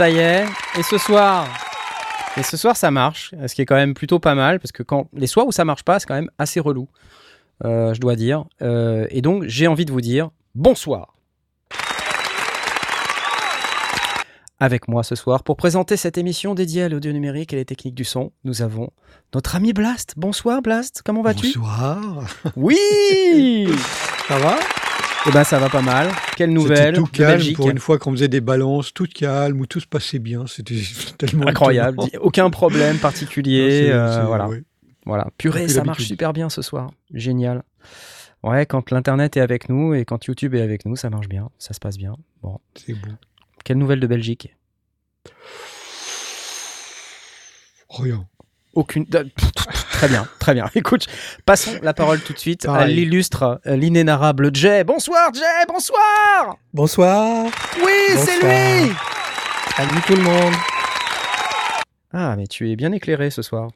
Ça y est, et ce soir? Et ce soir ça marche, ce qui est quand même plutôt pas mal, parce que quand les soirs où ça marche pas, c'est quand même assez relou, euh, je dois dire. Euh, et donc j'ai envie de vous dire bonsoir. Avec moi ce soir, pour présenter cette émission dédiée à l'audio numérique et les techniques du son, nous avons notre ami Blast. Bonsoir Blast, comment vas-tu? Bonsoir. Oui! Ça va? Eh ben ça va pas mal. Quelle nouvelle tout calme pour une fois qu'on faisait des balances, tout calme, où tout se passait bien. C'était tellement incroyable. Aucun problème particulier. euh, voilà. Voilà. Purée, ça marche super bien ce soir. Génial. Ouais, quand l'internet est avec nous et quand YouTube est avec nous, ça marche bien. Ça se passe bien. Bon. C'est bon. Quelle nouvelle de Belgique? Rien. Aucune. Très bien, très bien. Écoute, passons la parole tout de suite à l'illustre, euh, l'inénarrable Jay. Bonsoir Jay, bonsoir Bonsoir Oui, c'est lui Salut tout le monde Ah, mais tu es bien éclairé ce soir.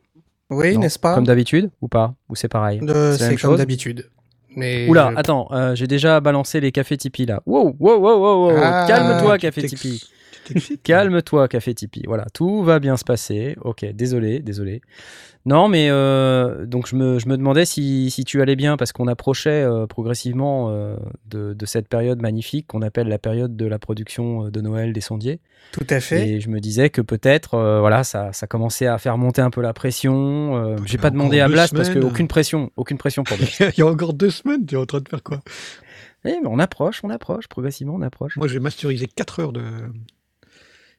Oui, n'est-ce pas? Comme d'habitude ou pas? Ou c'est pareil? Euh, C'est comme d'habitude. Mais Oula, attends, euh, j'ai déjà balancé les cafés Tipeee là. Wow, wow, wow, wow, wow. Ah, Calme-toi, café Tipeee. Calme-toi, Café Tipeee. Voilà, tout va bien se passer. Ok, désolé, désolé. Non, mais euh, donc je me, je me demandais si, si, tu allais bien parce qu'on approchait euh, progressivement euh, de, de, cette période magnifique qu'on appelle la période de la production de Noël des sondiers. Tout à fait. Et je me disais que peut-être, voilà, ça, ça commençait à faire monter un peu la pression. J'ai pas demandé à Blast parce qu'aucune pression, aucune pression pour. Il y a encore deux semaines, tu es en train de faire quoi? Eh, mais on approche, on approche, progressivement on approche. Moi j'ai masterisé 4 heures de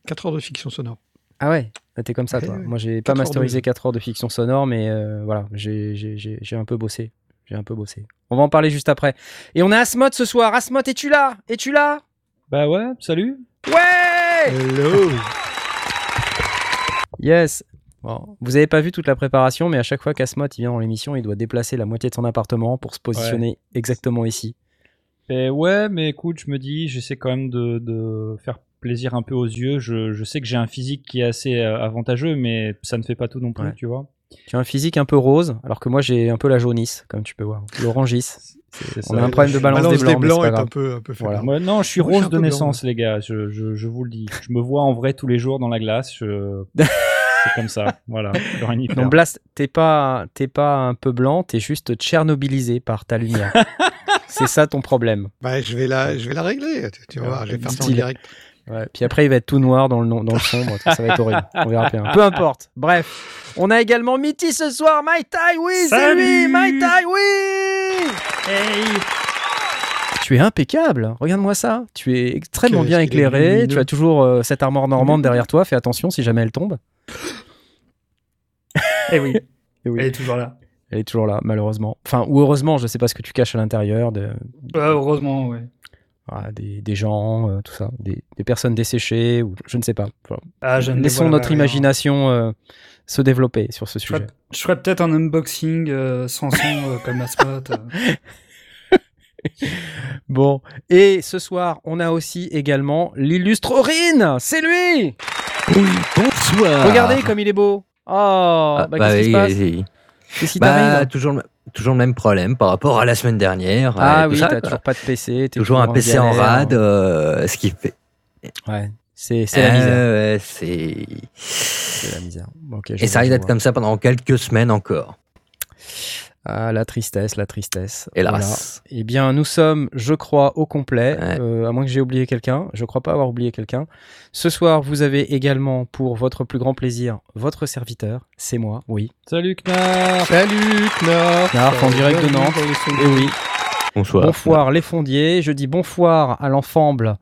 4 heures de fiction sonore. Ah ouais, t'es comme ça, toi. Moi, j'ai pas masterisé 4 heures de fiction sonore, mais euh, voilà, j'ai un peu bossé. J'ai un peu bossé. On va en parler juste après. Et on a Asmod ce soir. Asmod, es-tu là? Es-tu là? Bah ouais, salut. Ouais Hello Yes. Bon, vous avez pas vu toute la préparation, mais à chaque fois qu'Asmod vient dans l'émission, il doit déplacer la moitié de son appartement pour se positionner exactement ici. Et ouais, mais écoute, je me dis, j'essaie quand même de, de faire plaisir un peu aux yeux. Je, je sais que j'ai un physique qui est assez euh, avantageux, mais ça ne fait pas tout non plus, tu vois. Tu as un physique un peu rose, alors que moi j'ai un peu la jaunisse, comme tu peux voir. L'orangis. On a un problème de balance, des blancs. blancs est, un peu, un peu voilà. non, je suis rose de naissance, les gars. Je, je, je, vous le dis. Je me vois en vrai tous les jours dans la glace. C'est comme ça. Voilà. Donc Blast, t'es pas, t'es pas un peu blanc, t'es juste tchernobylisé par ta lumière. C'est ça ton problème. Bah, je vais la, je vais la régler. Tu vas voir, je vais faire ça en direct. Ouais, puis après, il va être tout noir dans le, dans le sombre. ça va être horrible. On verra bien. Peu importe. Bref. On a également Mitty ce soir. My Tai, oui, c'est lui. My Tai, oui. Hey. Tu es impeccable. Regarde-moi ça. Tu es extrêmement bien éclairé. Tu as toujours euh, cette armure normande derrière toi. Fais attention si jamais elle tombe. Eh oui. Eh oui. Elle est toujours là. Elle est toujours là, malheureusement. Enfin, ou heureusement, je sais pas ce que tu caches à l'intérieur. De... heureusement, ouais des, des, gens, euh, tout ça, des, des, personnes desséchées, ou je ne sais pas. ah, je Laissons notre imagination euh, se développer sur ce sujet. Je ferais, peut-être un unboxing euh, sans son comme la spot. bon, et ce soir, on a aussi également l'illustre Aurine. C'est lui! Oui, bonsoir. Regardez comme il est beau. Oh, ah, bah, qu'est-ce qui se passe? Qu'est-ce qui bah, toujours, toujours le même problème par rapport à la semaine dernière. Ah oui, t'as toujours pas de PC. Toujours, un PC en rade, euh, ce qui fait. Ouais, c'est la misère. Euh, c'est. La misère. Et ça risque d'être comme ça pendant quelques semaines encore. Ah, la tristesse, la tristesse. Hélas. Eh bien, nous sommes, je crois, au complet, euh, à moins que j'ai oublié quelqu'un. Je crois pas avoir oublié quelqu'un. Ce soir, vous avez également, pour votre plus grand plaisir, votre serviteur. C'est moi, oui. Salut Knarf Salut Knarf Knarf en direct de Nantes. Et eh oui. Bonsoir. Bonfoire les fondiers. Je dis bonfoire à l'ensemble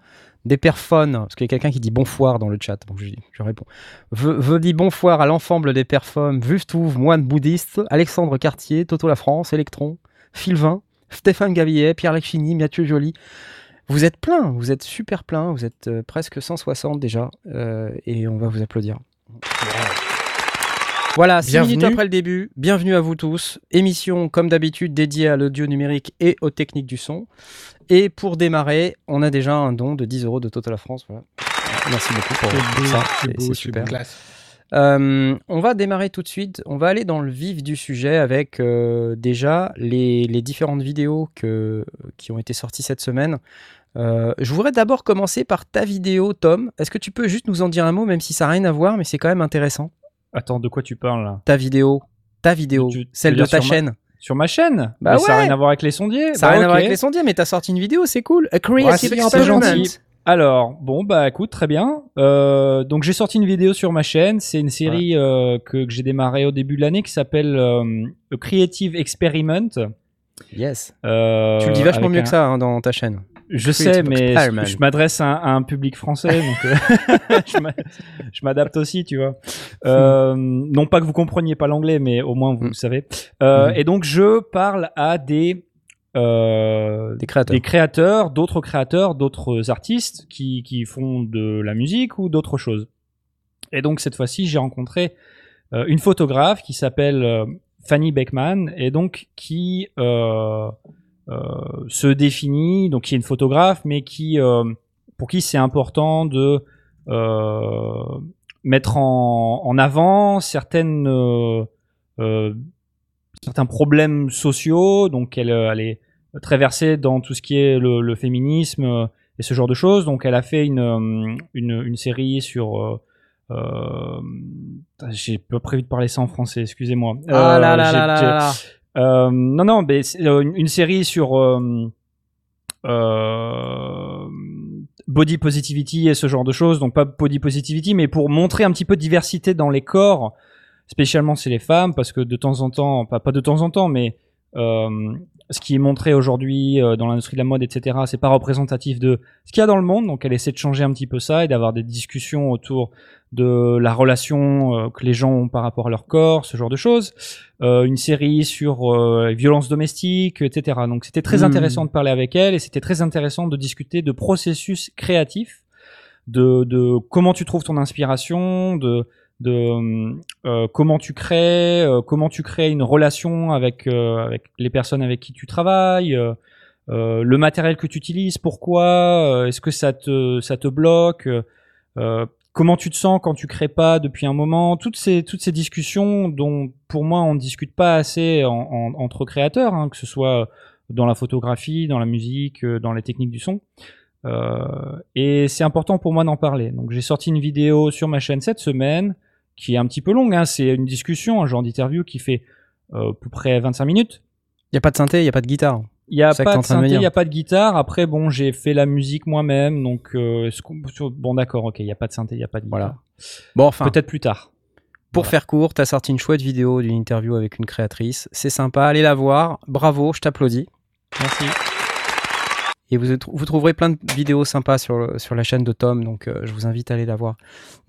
des perfons, parce qu'il y a quelqu'un qui dit bonfoire dans le chat, donc je, je réponds. Veux dis bonfoire à l'ensemble des perfums, Vuftouv, moine bouddhiste, Alexandre Cartier, Toto La France, Electron, Philvin, Stéphane Gavillet, Pierre Lacchini, Mathieu Joly, Vous êtes plein, vous êtes super plein, vous êtes euh, presque 160 déjà, et on va vous applaudir. Voilà, 6 minutes après le début, bienvenue à vous tous. Émission comme d'habitude dédiée à l'audio numérique et aux techniques du son. Et pour démarrer, on a déjà un don de 10 euros de Total France. Voilà. Merci beaucoup pour, ça, c'est super. Euh, on va démarrer tout de suite. On va aller dans le vif du sujet avec euh, déjà les, différentes vidéos que, qui ont été sorties cette semaine. Euh, je voudrais d'abord commencer par ta vidéo, Tom. Est-ce que tu peux juste nous en dire un mot, même si ça n'a rien à voir, mais c'est quand même intéressant? Attends, de quoi tu parles là Ta vidéo. Ta vidéo. celle de ta chaîne. Sur ma chaîne bah Ça n'a rien à voir avec les sondiers. Ça n'a bah rien à voir avec les sondiers, mais t'as sorti une vidéo, c'est cool. A creative experiment. Alors, bon, bah écoute, très bien. Euh, donc j'ai sorti une vidéo sur ma chaîne. C'est une série euh, que, que j'ai démarré au début de l'année qui s'appelle euh, A Creative Experiment. Yes. tu le dis vachement mieux que ça hein, dans ta chaîne. Je sais, mais je m'adresse à, un public français, donc euh, je m'adapte aussi, tu vois. Euh, non pas que vous compreniez pas l'anglais, mais au moins vous le mm. savez. Euh, mm. Et donc je parle à des créateurs, des créateurs, d'autres créateurs, d'autres artistes qui, qui font de la musique ou d'autres choses. Et donc cette fois-ci, j'ai rencontré une photographe qui s'appelle Fanny Beckman et donc qui euh, euh, se définit, donc qui est une photographe, mais qui, euh, pour qui c'est important de euh, mettre en, en, avant certaines certains problèmes sociaux. Donc elle, elle est très versée dans tout ce qui est le, le, féminisme et ce genre de choses. Donc elle a fait une, une, une série sur... Euh, j'ai pas prévu de parler ça en français, excusez-moi. Ah là là là là là euh, non, non, mais c'est euh, une, série sur euh, euh, body positivity et ce genre de choses. Donc pas body positivity, mais pour montrer un petit peu de diversité dans les corps, spécialement chez les femmes, parce que de temps en temps, pas, de temps en temps, mais ce qui est montré aujourd'hui dans l'industrie de la mode, etc., c'est pas représentatif de ce qu'il y a dans le monde. Donc elle essaie de changer un petit peu ça et d'avoir des discussions autour de la relation euh, que les gens ont par rapport à leur corps, ce genre de choses. Euh, une série sur euh, violences domestiques, etc. Donc c'était très hmm. intéressant de parler avec elle et c'était très intéressant de discuter de processus créatifs, de, de comment tu trouves ton inspiration, de de euh, comment tu crées, comment tu crées une relation avec avec les personnes avec qui tu travailles, le matériel que tu utilises, pourquoi, est-ce que ça te ça te bloque, comment tu te sens quand tu crées pas depuis un moment, toutes ces toutes ces discussions dont pour moi on ne discute pas assez entre créateurs, hein, que ce soit dans la photographie, dans la musique, euh, dans les techniques du son. Euh, et c'est important pour moi d'en parler. Donc j'ai sorti une vidéo sur ma chaîne cette semaine qui est un petit peu longue. Hein, c'est une discussion, un genre d'interview qui fait euh, à peu près 25 minutes. Il y a pas de synthé, il y a pas de guitare. Il n'y a pas de synthé, il n'y a pas de guitare. Après, bon, j'ai fait la musique moi-même, donc euh, bon, d'accord, ok, il n'y a pas de synthé, il n'y a pas de guitare. Voilà. Bon, enfin, peut-être plus tard. Pour faire court, tu as sorti une chouette vidéo d'une interview avec une créatrice. C'est sympa, allez la voir. Bravo, je t'applaudis. Merci. Et vous, vous trouverez plein de vidéos sympas sur, sur la chaîne de Tom, donc euh, je vous invite à aller la voir.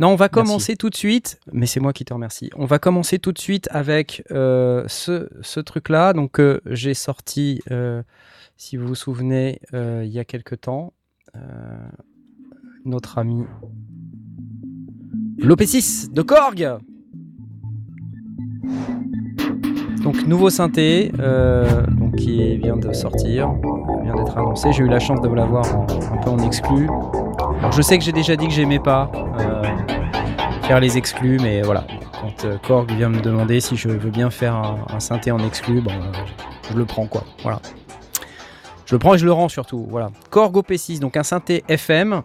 Non, on va commencer tout de suite, mais c'est moi qui te remercie. On va commencer tout de suite avec euh, ce, ce truc-là. Donc euh, j'ai sorti, si vous vous souvenez, il y a quelque temps, notre ami l'OP6 de Korg. Donc nouveau synthé, donc qui vient de sortir vient d'être annoncé. J'ai eu la chance de l'avoir un peu en exclu. Alors, je sais que j'ai déjà dit que j'aimais pas euh, faire les exclus, mais voilà. Quand euh, Korg vient me demander si je veux bien faire un, synthé en exclu, bon, euh, je le prends quoi. Voilà. Je le prends et je le rends surtout. Voilà. Korg OP6, donc un synthé FM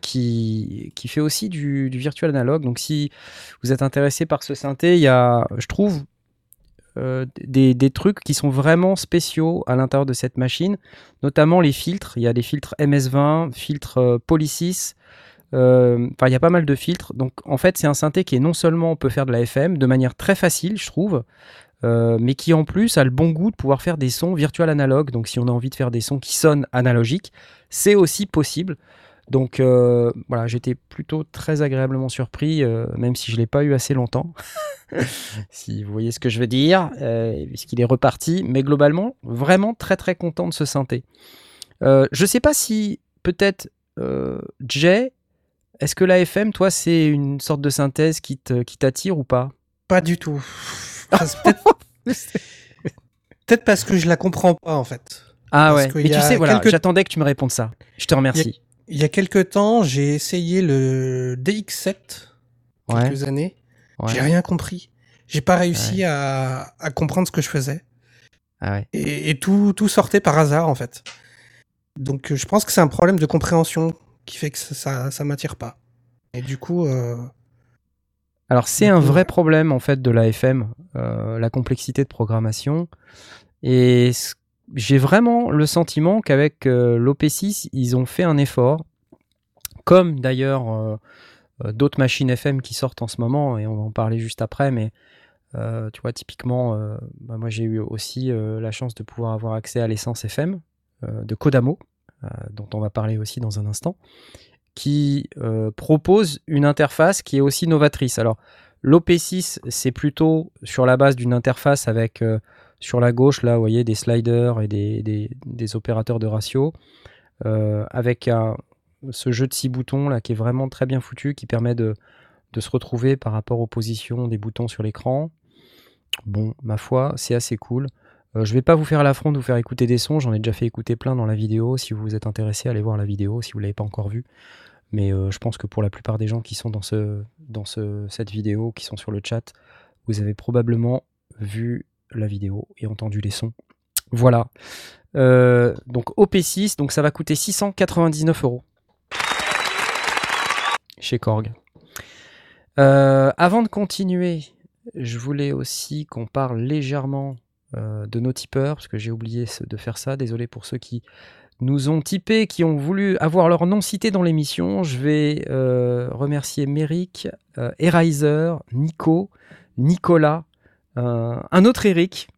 qui, qui fait aussi du, du virtual analogue. Donc si vous êtes intéressé par ce synthé, il y a, je trouve, euh, des, trucs qui sont vraiment spéciaux à l'intérieur de cette machine, notamment les filtres. Il y a des filtres MS20, filtres euh, Poly6. Euh, enfin, il y a pas mal de filtres. Donc, en fait, c'est un synthé qui est non seulement peut faire de la FM de manière très facile, je trouve, mais qui en plus a le bon goût de pouvoir faire des sons virtuels analogues. Donc, si on a envie de faire des sons qui sonnent analogiques, c'est aussi possible. Donc euh, voilà, j'étais plutôt très agréablement surpris, euh, même si je ne l'ai pas eu assez longtemps. si vous voyez ce que je veux dire, euh, puisqu'il est reparti. Mais globalement, vraiment très très content de ce synthé. Je sais pas si peut-être Jay, est-ce que la FM, toi, c'est une sorte de synthèse qui t'attire ou pas? Pas du tout. Peut-être parce que je la comprends pas en fait. Ah ouais. Mais tu sais, voilà, j'attendais que tu me répondes ça. Je te remercie. Il y a, quelques temps, j'ai essayé le DX7 quelques années. J'ai rien compris. J'ai pas réussi à, comprendre ce que je faisais. Ah et, tout, tout sortait par hasard en fait. Donc je pense que c'est un problème de compréhension qui fait que ça, ça, m'attire pas. Et du coup. Euh, Alors c'est un vrai problème en fait de la FM, euh, la complexité de programmation. Et j'ai vraiment le sentiment qu'avec euh, l'OP6, ils ont fait un effort, comme d'ailleurs d'autres machines FM qui sortent en ce moment, et on va en parler juste après, mais tu vois, typiquement, bah, moi j'ai eu aussi la chance de pouvoir avoir accès à l'essence FM de Kodamo, dont on va parler aussi dans un instant qui euh, propose une interface qui est aussi novatrice. Alors, l'OP6, c'est plutôt sur la base d'une interface avec euh, sur la gauche, là, vous voyez, des sliders et des, opérateurs de ratio, euh, avec ce jeu de six boutons là qui est vraiment très bien foutu, qui permet de, de se retrouver par rapport aux positions des boutons sur l'écran. Bon, ma foi, c'est assez cool. Je je vais pas vous faire l'affront de vous faire écouter des sons, j'en ai déjà fait écouter plein dans la vidéo. Si vous êtes intéressé, allez voir la vidéo si vous l'avez pas encore vue. Mais euh, je pense que pour la plupart des gens qui sont dans, ce, dans ce, cette vidéo, qui sont sur le chat, vous avez probablement vu la vidéo et entendu les sons. Voilà. Euh, donc OP6, donc ça va coûter 699 euros chez Korg. Euh, avant de continuer, je voulais aussi qu'on parle légèrement de nos tipeurs, parce que j'ai oublié de faire ça. Désolé pour ceux qui nous ont typé, qui ont voulu avoir leur nom cité dans l'émission. Je vais euh, remercier euh, Erizer, Nico, Nicolas, euh, un autre Eric.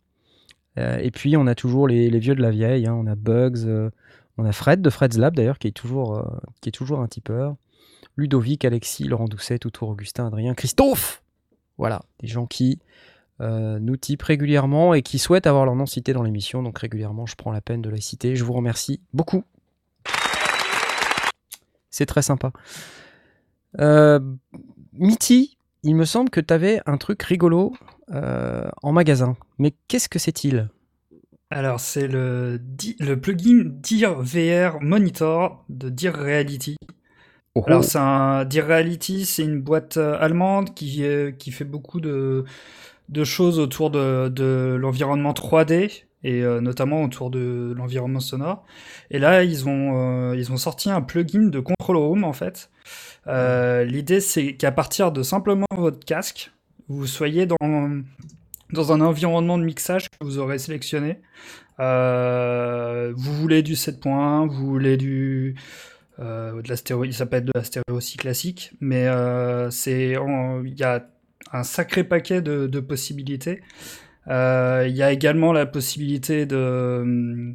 et puis on a toujours les, vieux de la vieille. Hein. On a Bugs, on a Fred de Fred's Lab d'ailleurs, qui, est toujours, qui est toujours un tipeur. Ludovic, Alexis, Laurent Doucet, Toutour, Augustin, Adrien, Christophe. Voilà, des gens qui euh, nous typent régulièrement et qui souhaitent avoir leur nom cité dans l'émission. Donc régulièrement, je prends la peine de les citer. Je vous remercie beaucoup. C'est très sympa. Euh, il me semble que tu avais un truc rigolo euh, en magasin. Mais qu'est-ce que c'est-il Alors, c'est le, le plugin Dear VR Monitor de Dear Reality. Oh. Alors, c'est un Dear Reality, c'est une boîte allemande qui, qui fait beaucoup de, de choses autour de, de l'environnement 3D et euh, notamment autour de l'environnement sonore. Et là, ils ont, euh, ils ont sorti un plugin de control room en fait. Euh, l'idée, c'est qu'à partir de simplement votre casque, vous soyez dans, dans un environnement de mixage que vous aurez sélectionné. vous voulez du 7 points, vous voulez du de la stéréo, ça peut être de la stéréo aussi classique, mais c'est il y a un sacré paquet de, possibilités. Euh, il y a également la possibilité de,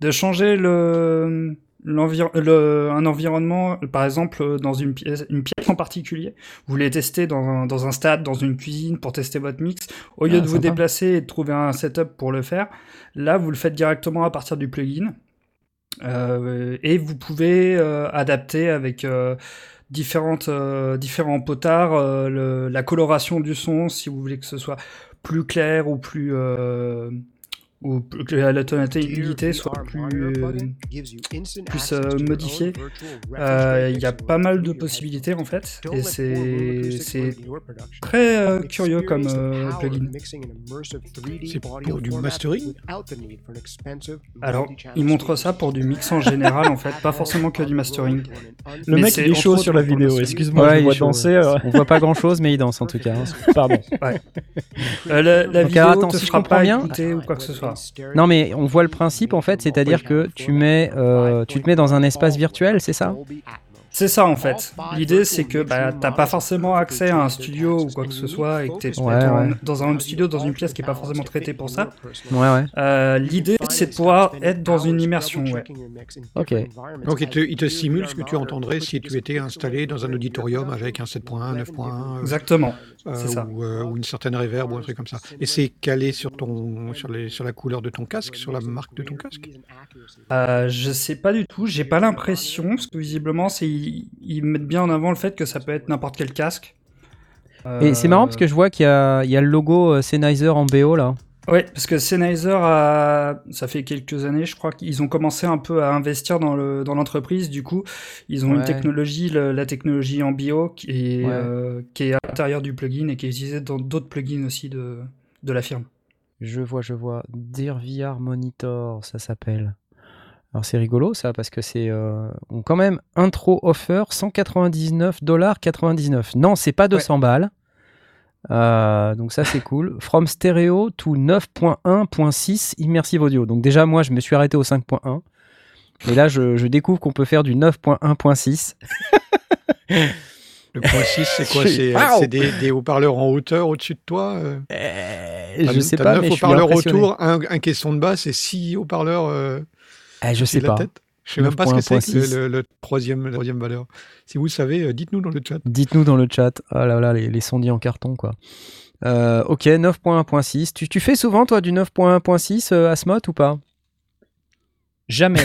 de changer le, un environnement, par exemple dans une pièce, une pièce en particulier. Vous voulez tester dans un, dans un stade, dans une cuisine pour tester votre mix. Au lieu ah, de vous déplacer et de trouver un setup pour le faire, là vous le faites directement à partir du plugin. Euh, et vous pouvez euh, adapter avec différentes, euh, différents potards, euh, la coloration du son, si vous voulez que ce soit plus clair ou plus euh, ou que la tonalité soit plus, euh, plus euh, modifiée. Euh, il y a pas mal de possibilités en fait, et c'est très curieux comme plugin. C'est pour du mastering Alors, il montre ça pour du mix en général en fait, pas forcément que du mastering. Le mec il est chaud sur la vidéo, excuse-moi, je vois danser. On voit pas grand chose, mais il danse en tout cas. Hein. Pardon. la, vidéo attends, te fera pas écouter ou quoi que ce soit. Non, mais on voit le principe en fait, c'est-à-dire que tu mets, euh, tu te mets dans un espace virtuel, c'est ça C'est ça en fait. L'idée c'est que bah, t'as pas forcément accès à un studio ou quoi que ce soit et que t'es dans un home studio, dans une pièce qui est pas forcément traitée pour ça. Ouais, ouais. Euh, l'idée c'est de pouvoir être dans une immersion. Ouais. Ok. Donc il te, il te, simule ce que tu entendrais si tu étais installé dans un auditorium avec un 7.1, 9.1. Exactement. Euh, ça. Ou, euh, ou, une certaine reverb ou un truc comme ça. Et c'est calé sur, ton, sur, les, sur la couleur de ton casque, sur la marque de ton casque? Euh, Je sais pas du tout. J'ai pas l'impression parce que visiblement c'est ils, mettent bien en avant le fait que ça peut être n'importe quel casque. Et c'est marrant parce que je vois qu'il y, y a, le logo Sennheiser en BO là. Oui, parce que Sennheiser, a... ça fait quelques années, je crois qu'ils ont commencé un peu à investir dans l'entreprise. Dans du coup, ils ont une technologie, la technologie en bio, qui est, euh, qui est à l'intérieur du plugin et qui est utilisée dans d'autres plugins aussi de, de la firme. Je vois, je vois. Dear VR Monitor, ça s'appelle. Alors c'est rigolo ça parce que c'est euh, quand même intro offer 199,99$. Non, c'est pas 200 balles. Euh, donc ça c'est cool. From stereo to 9.1.6 immersive audio. Donc déjà moi je me suis arrêté au 5.1. Et là je, découvre qu'on peut faire du 9.1.6. Le point 6 c'est quoi? C'est des, haut-parleurs en hauteur au-dessus de toi euh? Je sais pas. 9 haut-parleurs autour, un, un caisson de basse et 6 haut-parleurs eh, je sais pas. Tête? Je sais même pas ce que c'est le, le, troisième, la troisième valeur. Si vous savez, euh, dites-nous dans le chat. Dites-nous dans le chat. Ah là là, les, les sondiers en carton, quoi. Euh, ok, 9.1.6. Tu, tu, fais souvent, toi, du 9.1.6 euh, Asmot ou pas? Jamais.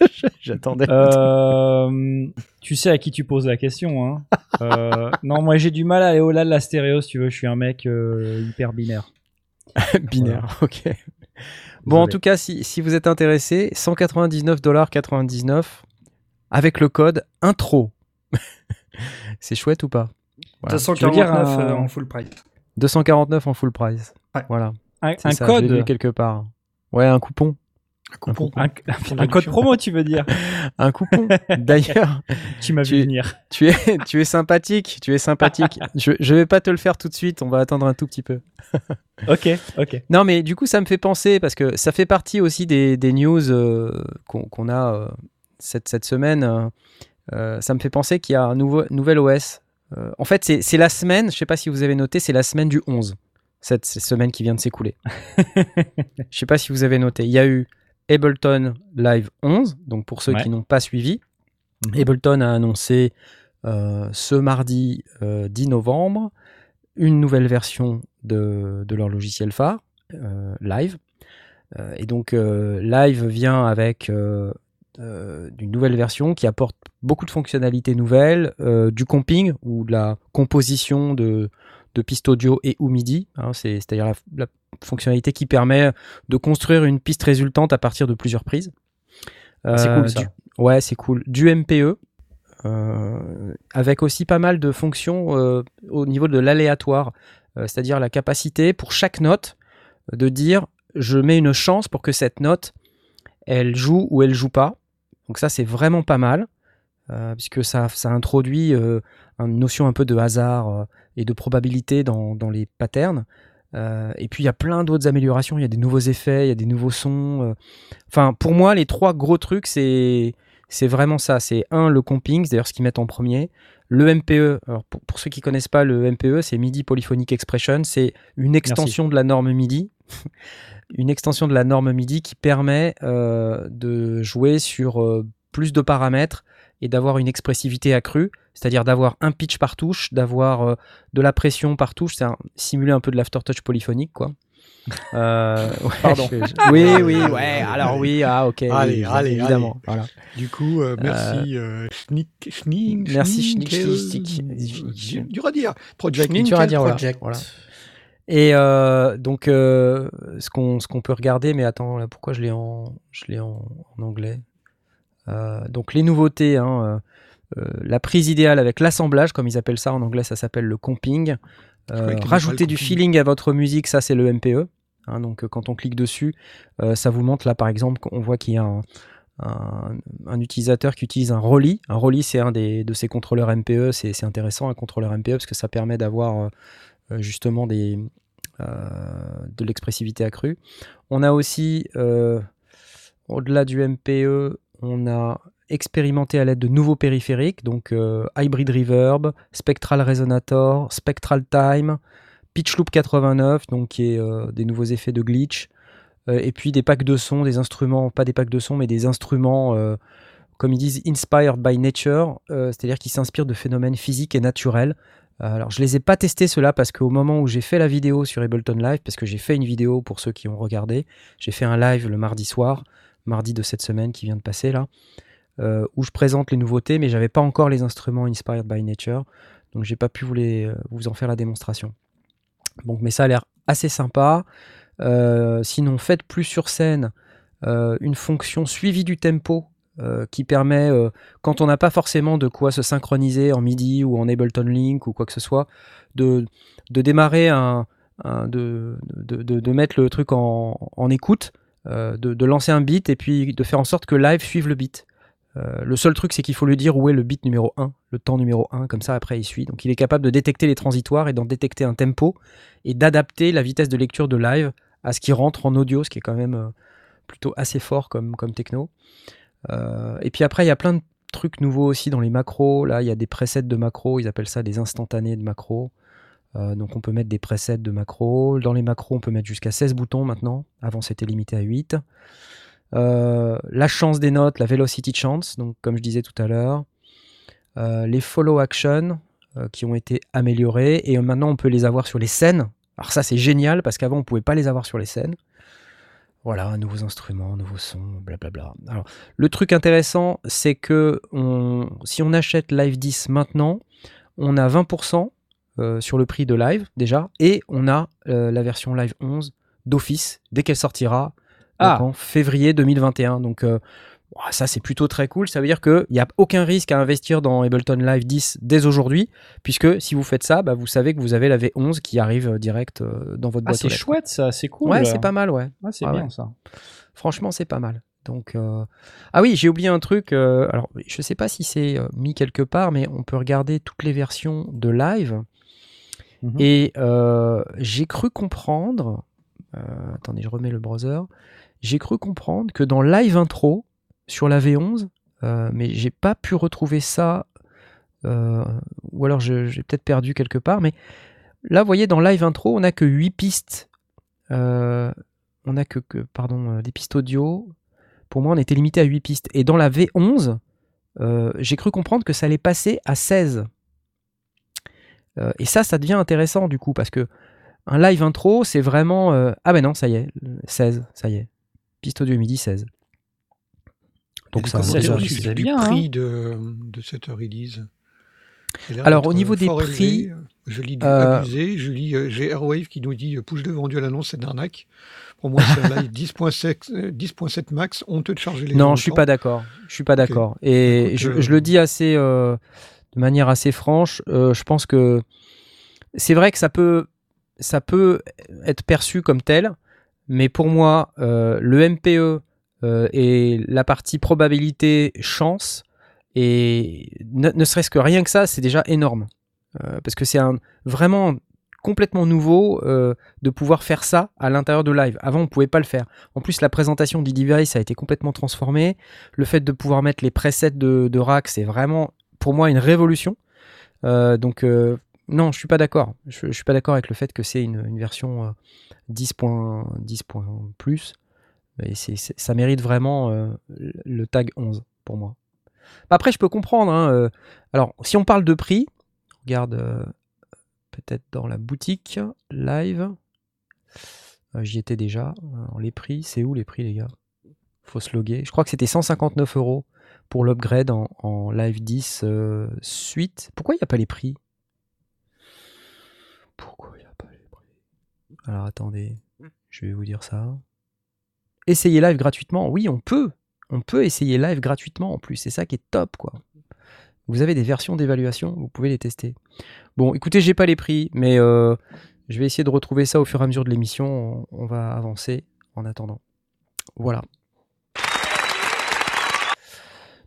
J'attendais. Euh, tu sais à qui tu poses la question. Hein. Euh, non, moi j'ai du mal à aller au-delà de la stéréo, si tu veux. Je suis un mec hyper binaire. binaire, ok. Bon, en tout cas, si, si vous êtes intéressé, 199,99$ avec le code intro. c'est chouette ou pas? 249 euh, en full price. 249 en full price. Voilà. Un, code quelque part. Ouais, un coupon. Un coupon. Un, code promo, tu veux dire Un coupon. D'ailleurs, tu m'as vu venir. Tu es, tu es sympathique. Tu es sympathique. je, je vais pas te le faire tout de suite. On va attendre un tout petit peu. ok, ok. Non, mais du coup, ça me fait penser parce que ça fait partie aussi des, des news euh, qu'on a euh, cette, cette, semaine. Euh, ça me fait penser qu'il y a un nouveau, nouvel OS. en fait, c'est la semaine. Je sais pas si vous avez noté. C'est la semaine du 11 cette, semaine qui vient de s'écouler. Je sais pas si vous avez noté. Il y a eu Ableton Live 11, donc pour ceux qui n'ont pas suivi. Ableton a annoncé euh, ce mardi 10 euh, novembre une nouvelle version de, leur logiciel phare, euh, Live. et donc Live vient avec une nouvelle version qui apporte beaucoup de fonctionnalités nouvelles, du comping ou de la composition de, de pistes audio et ou MIDI, hein, c'est-à-dire la, fonctionnalité qui permet de construire une piste résultante à partir de plusieurs prises. Ah, c'est cool euh, ça. ouais, c'est cool. Du MPE, euh, avec aussi pas mal de fonctions euh, au niveau de l'aléatoire, c'est-à-dire la capacité pour chaque note de dire je mets une chance pour que cette note elle joue ou elle joue pas. Donc ça c'est vraiment pas mal. puisque ça, ça introduit une notion un peu de hasard et de probabilité dans, dans les patterns. Euh, et puis il y a plein d'autres améliorations, il y a des nouveaux effets, il y a des nouveaux sons. Euh. Enfin, pour moi, les trois gros trucs, c'est c'est vraiment ça. C'est un, le comping, c'est d'ailleurs ce qu'ils mettent en premier. Le MPE, alors pour, pour ceux qui connaissent pas le MPE, c'est MIDI Polyphonic Expression, c'est une extension de la norme MIDI. une extension de la norme MIDI qui permet euh, de jouer sur euh, plus de paramètres et d'avoir une expressivité accrue, c'est-à-dire d'avoir un pitch par touche, d'avoir euh, de la pression par touche, c'est simuler un peu de l'aftertouch polyphonique, quoi. Euh, Pardon. oui, oui, ouais. Alors oui, ah ok. Allez, allez, évidemment. Voilà. Du coup, euh, merci euh, Schnick, Schnick, merci Schnick, dur à dire. Project, dur à dire, Project. Voilà. Et euh, donc, euh, ce qu'on ce qu'on peut regarder, mais attends, là, pourquoi je l'ai en je l'ai en, en, anglais? Euh, donc les nouveautés, hein, euh, euh, la prise idéale avec l'assemblage, comme ils appellent ça en anglais, ça s'appelle le comping. rajouter du feeling à votre musique, ça c'est le MPE. Hein, donc quand on clique dessus, ça vous montre là par exemple, on voit qu'il y a un, utilisateur qui utilise un Rolly. Un Rolly, c'est un des, de ces contrôleurs MPE. C'est intéressant, un contrôleur MPE, parce que ça permet d'avoir justement des, de l'expressivité accrue. On a aussi, au-delà du MPE, on a expérimenté à l'aide de nouveaux périphériques, donc Hybrid Reverb, Spectral Resonator, Spectral Time, Pitch Loop 89, donc qui est des nouveaux effets de glitch, et puis des packs de sons, des instruments, pas des packs de sons, mais des instruments, comme ils disent, inspired by nature, c'est-à-dire qui s'inspirent de phénomènes physiques et naturels. Alors, je les ai pas testés ceux-là parce qu'au moment où j'ai fait la vidéo sur Ableton Live, parce que j'ai fait une vidéo pour ceux qui ont regardé, j'ai fait un live le mardi soir, mardi de cette semaine qui vient de passer là, euh, où je présente les nouveautés, mais j'avais pas encore les instruments Inspired by Nature, donc j'ai pas pu vous, les, euh, vous en faire la démonstration. Donc, mais ça a l'air assez sympa. Euh, sinon, faites plus sur scène une fonction suivie du tempo qui permet, quand on n'a pas forcément de quoi se synchroniser en MIDI ou en Ableton Link ou quoi que ce soit, de, de démarrer un, de, de, de, mettre le truc en, en écoute euh, de, lancer un beat et puis de faire en sorte que live suive le beat. Euh, le seul truc, c'est qu'il faut lui dire où est le beat numéro 1, le temps numéro 1, comme ça après il suit. Donc il est capable de détecter les transitoires et d'en détecter un tempo et d'adapter la vitesse de lecture de live à ce qui rentre en audio, ce qui est quand même euh, plutôt assez fort comme, techno. et puis après, il y a plein de trucs nouveaux aussi dans les macros. Là, il y a des presets de macros, ils appellent ça des instantanés de macros. Euh, donc on peut mettre des presets de macros. Dans les macros, on peut mettre jusqu'à 16 boutons maintenant. Avant, c'était limité à 8. Euh, la chance des notes, la velocity chance, donc comme je disais tout à l'heure. Euh, les follow action qui ont été améliorés et maintenant on peut les avoir sur les scènes. Alors ça c'est génial parce qu'avant on pouvait pas les avoir sur les scènes. Voilà, nouveaux instruments, nouveaux sons, blablabla. Alors le truc intéressant c'est que si on achète Live 10 maintenant, on a 20% euh, sur le prix de live déjà, et on a euh, la version live 11 d'office dès qu'elle sortira ah. en février 2021. Donc euh, ça c'est plutôt très cool. Ça veut dire qu'il n'y a aucun risque à investir dans Ableton Live 10 dès aujourd'hui, puisque si vous faites ça, bah, vous savez que vous avez la V11 qui arrive direct dans votre ah, boîte. C'est chouette ça, c'est cool. Ouais, c'est pas mal, ouais. c'est bien ça. Franchement, c'est pas mal. Donc, ah oui, j'ai oublié un truc. alors, je sais pas si c'est mis quelque part, mais on peut regarder toutes les versions de live Mhm. Et euh, j'ai cru comprendre, euh, attendez, je remets le browser, j'ai cru comprendre que dans Live Intro, sur la V11, euh, mais j'ai pas pu retrouver ça, ou alors j'ai peut-être perdu quelque part, mais là, vous voyez, dans Live Intro, on n'a que 8 pistes. on a que, pardon, des pistes audio. Pour moi, on était limité à 8 pistes. Et dans la V11, j'ai cru comprendre que ça allait passer à 16. Euh, et ça, ça devient intéressant du coup, parce que un live intro, c'est vraiment. Euh, ah ben non, ça y est, 16, ça y est. Piste audio midi 16. Donc ça, c'est le bien, prix hein. de, de cette release. Alors au niveau des prix, je lis du euh, abusé, je lis j'ai Airwave qui nous dit pouce de vendu à l'annonce, c'est d'arnaque. Pour moi, c'est un live 10.7 max, on te charger les Non, je suis pas d'accord. Je suis pas d'accord. Et je, je, le dis assez de manière assez franche. Euh, je pense que c'est vrai que ça peut, ça peut être perçu comme tel, mais pour moi, euh, le MPE euh, et la partie probabilité chance, et ne, serait-ce que rien que ça, c'est déjà énorme. parce que c'est vraiment complètement nouveau de pouvoir faire ça à l'intérieur de live. Avant, on ne pouvait pas le faire. En plus, la présentation du device a été complètement transformée. Le fait de pouvoir mettre les presets de, de rack, c'est vraiment pour moi une révolution. Euh, donc euh, non, je suis pas d'accord. Je, suis pas d'accord avec le fait que c'est une, version 10. Euh, 10 plus. Et ça mérite vraiment le tag 11 pour moi. Après, je peux comprendre. Hein, alors, si on parle de prix, regarde peut-être dans la boutique live. J'y étais déjà. les prix, c'est où les prix, les gars? Faut se loguer. Je crois que c'était 159 euros pour l'upgrade en, Live 10 euh, suite. Pourquoi il n'y a pas les prix? Pourquoi il n'y a pas les prix? Alors attendez, je vais vous dire ça. Essayer live gratuitement, oui, on peut. On peut essayer live gratuitement en plus, c'est ça qui est top quoi. Vous avez des versions d'évaluation, vous pouvez les tester. Bon, écoutez, j'ai pas les prix, mais euh, je vais essayer de retrouver ça au fur et à mesure de l'émission. on va avancer en attendant. Voilà.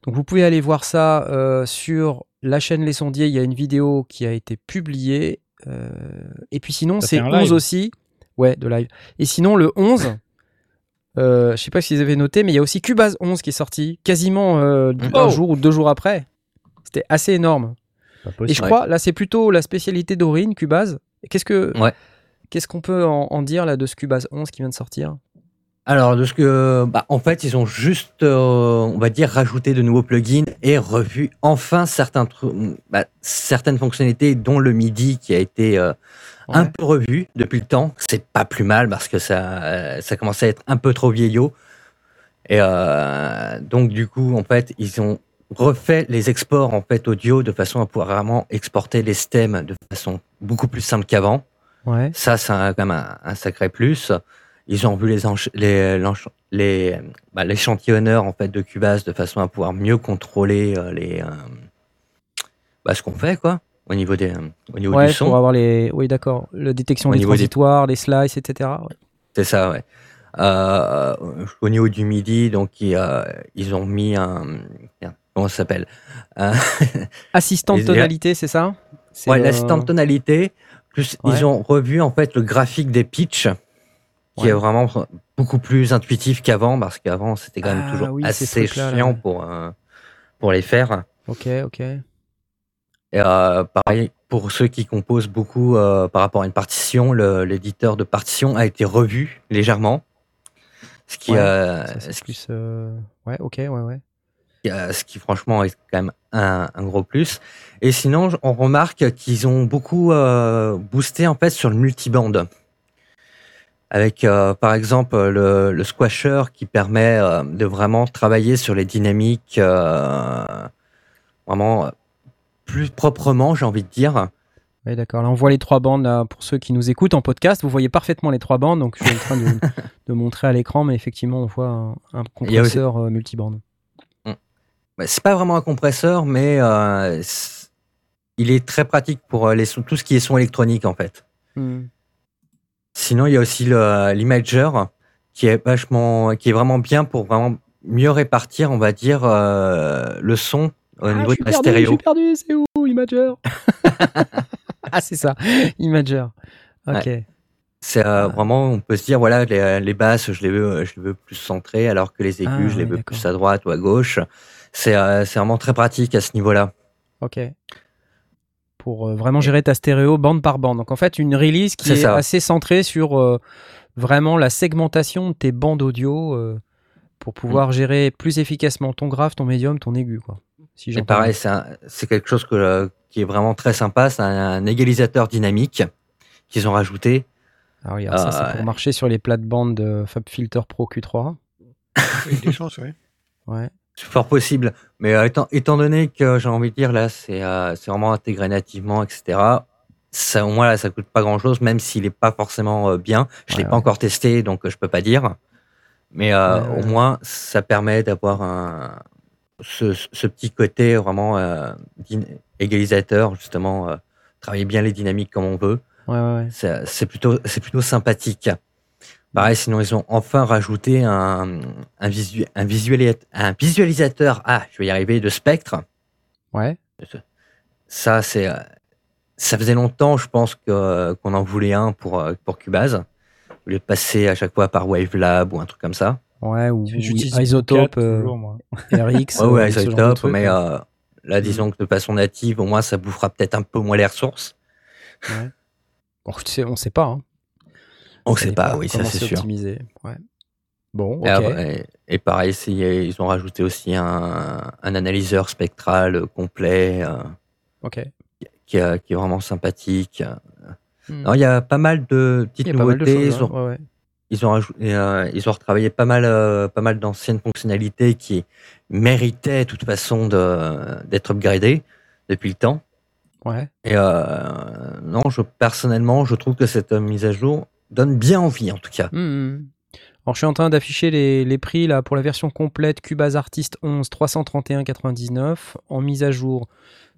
Donc vous pouvez aller voir ça euh, sur la chaîne Les Sondiers. Il y a une vidéo qui a été publiée. Euh, et puis sinon, c'est 11 aussi. Ouais, de live. Et sinon, le 11, Euh, je sais pas si vous avez noté, mais il y a aussi Cubase 11 qui est sorti quasiment euh, un jour ou deux jours après. C'était assez énorme. Et je crois, là, c'est plutôt la spécialité d'Aurine, Cubase. Qu'est-ce que, qu'est-ce qu'on peut en, dire là de ce Cubase 11 qui vient de sortir? Alors, de ce que, bah, en fait, ils ont juste, euh, on va dire, rajouté de nouveaux plugins et revu enfin certains bah, certaines fonctionnalités, dont le MIDI qui a été euh, un peu revu depuis le temps. C'est pas plus mal parce que ça, euh, ça commençait à être un peu trop vieillot. Et donc, du coup, en fait, ils ont refait les exports en fait audio de façon à pouvoir vraiment exporter les stems de façon beaucoup plus simple qu'avant. Ouais. Ça, c'est quand même un, sacré plus. Ils ont vu les, les, les bah, l'échantillonneur en fait de Cubase de façon à pouvoir mieux contrôler euh, les euh, bah, ce qu'on fait quoi au niveau des euh, au niveau du son. Pour avoir les oui d'accord, la détection des transitoires, des... slices, etc. C'est ça ouais. au niveau du MIDI, donc ils, ils ont mis un comment ça s'appelle Assistant de tonalité, c'est ça? Ouais, l'assistant de tonalité. Plus ils ont revu en fait le graphique des pitchs qui est vraiment beaucoup plus intuitif qu'avant, parce qu'avant c'était quand même ah toujours assez chiant pour, euh, pour les faire. Ok, ok. Et euh, pareil, pour ceux qui composent beaucoup euh, par rapport à une partition, l'éditeur de partition a été revu légèrement. Ce qui, ouais, ce plus, ouais, ok, ouais, ouais. Ce qui franchement est quand même un, un gros plus. Et sinon, on remarque qu'ils ont beaucoup boosté en fait sur le multiband avec euh, par exemple le, le, squasher qui permet euh, de vraiment travailler sur les dynamiques euh, vraiment plus proprement, j'ai envie de dire. Oui, d'accord. Là, on voit les trois bandes là, pour ceux qui nous écoutent en podcast. Vous voyez parfaitement les trois bandes, donc je suis en train de, de montrer à l'écran, mais effectivement, on voit un, un compresseur multiband. Mm. Bah, c'est pas vraiment un compresseur, mais il est très pratique pour les, tout ce qui est son électronique en fait. Mm. Sinon, il y a aussi l'imager qui est vachement, qui est vraiment bien pour vraiment mieux répartir, on va dire, euh, le son au ah, niveau de la stéréo. Je suis perdu, c'est où Imager? Ah, c'est ça, Imager. Ok. C'est euh, ah. vraiment, on peut se dire, voilà, les, basses, je les veux, je les veux plus centrées, alors que les aigus, ah, je les veux plus à droite ou à gauche. C'est euh, vraiment très pratique à ce niveau-là. Ok pour euh, vraiment gérer ta stéréo bande par bande. Donc en fait, une release qui est, assez centrée sur euh, vraiment la segmentation de tes bandes audio euh, pour pouvoir mm. gérer plus efficacement ton grave, ton médium, ton aigu. Quoi. Si Et pareil, c'est quelque chose que, qui est vraiment très sympa. C'est un, égalisateur dynamique qu'ils ont rajouté. Ah oui, ça c'est pour marcher sur les plates-bandes de FabFilter Pro Q3. des chances, oui. Ouais. C'est fort possible. Mais euh, étant, étant, donné que j'ai envie de dire, là, c'est euh, vraiment intégré nativement, etc. Ça, au moins, là, ça coûte pas grand chose, même s'il est pas forcément euh, bien. Je l'ai pas encore testé, donc je peux pas dire. Mais au moins, ça permet d'avoir un, ce, ce, petit côté vraiment égalisateur, justement, travailler bien les dynamiques comme on veut. C'est plutôt, c'est plutôt sympathique. Pareil, sinon ils ont enfin rajouté un, un, visu, un, un visualisateur, ah, je vais y arriver, de spectre. Ouais. Ça, c'est, ça faisait longtemps, je pense, que, qu'on en voulait un pour, pour Cubase. Au lieu de passer à chaque fois par Wavelab ou un truc comme ça. Ouais, ou, Isotope, euh, RX. ouais, ouais, Isotope, mais euh, là, disons que de façon native, au moins, ça bouffera peut-être un peu moins les ressources. Ouais. Bon, tu sais, on sait pas. Hein. On ne sait pas, oui, ça c'est sûr. Ouais. Bon, et, pareil, ils ont rajouté aussi un, analyseur spectral complet. Euh, ok. Qui, est vraiment sympathique. Hmm. il y a pas mal de petites nouveautés. ils, ont, hein, ils, ont euh, ils ont retravaillé pas mal, euh, pas mal d'anciennes fonctionnalités qui méritaient de toute façon d'être upgradées depuis le temps. Ouais. Et non, je, personnellement, je trouve que cette mise à jour donne bien envie en tout cas. Mmh, mmh. Alors je suis en train d'afficher les, les, prix là pour la version complète Cubase Artist 11 331,99 en mise à jour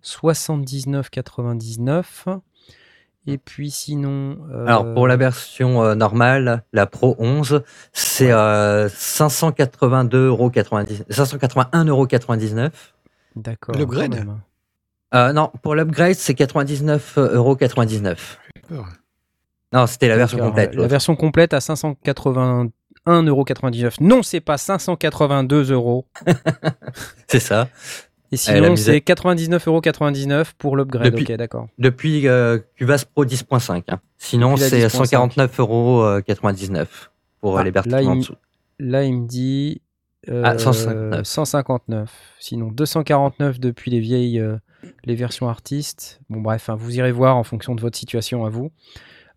79,99 et puis sinon. Euh, Alors pour la version euh, normale, la Pro 11, c'est euh, 582,99 581,99 D'accord. L'upgrade? Euh, Non, pour l'upgrade, c'est 99,99 Non, c'était la version complète. La version complète à 581 581,99€. Non, c'est pas 582 euros. c'est ça. Et sinon, c'est 99,99€ pour l'upgrade. Ok, d'accord. Depuis euh, Cubase Pro 10.5. Hein. Sinon, c'est 149,99€ pour ah, les versions en dessous. Là, il me dit 159. Ah, sinon, 249 depuis les vieilles euh, les versions artistes. Bon, bref, hein, vous irez voir en fonction de votre situation à vous.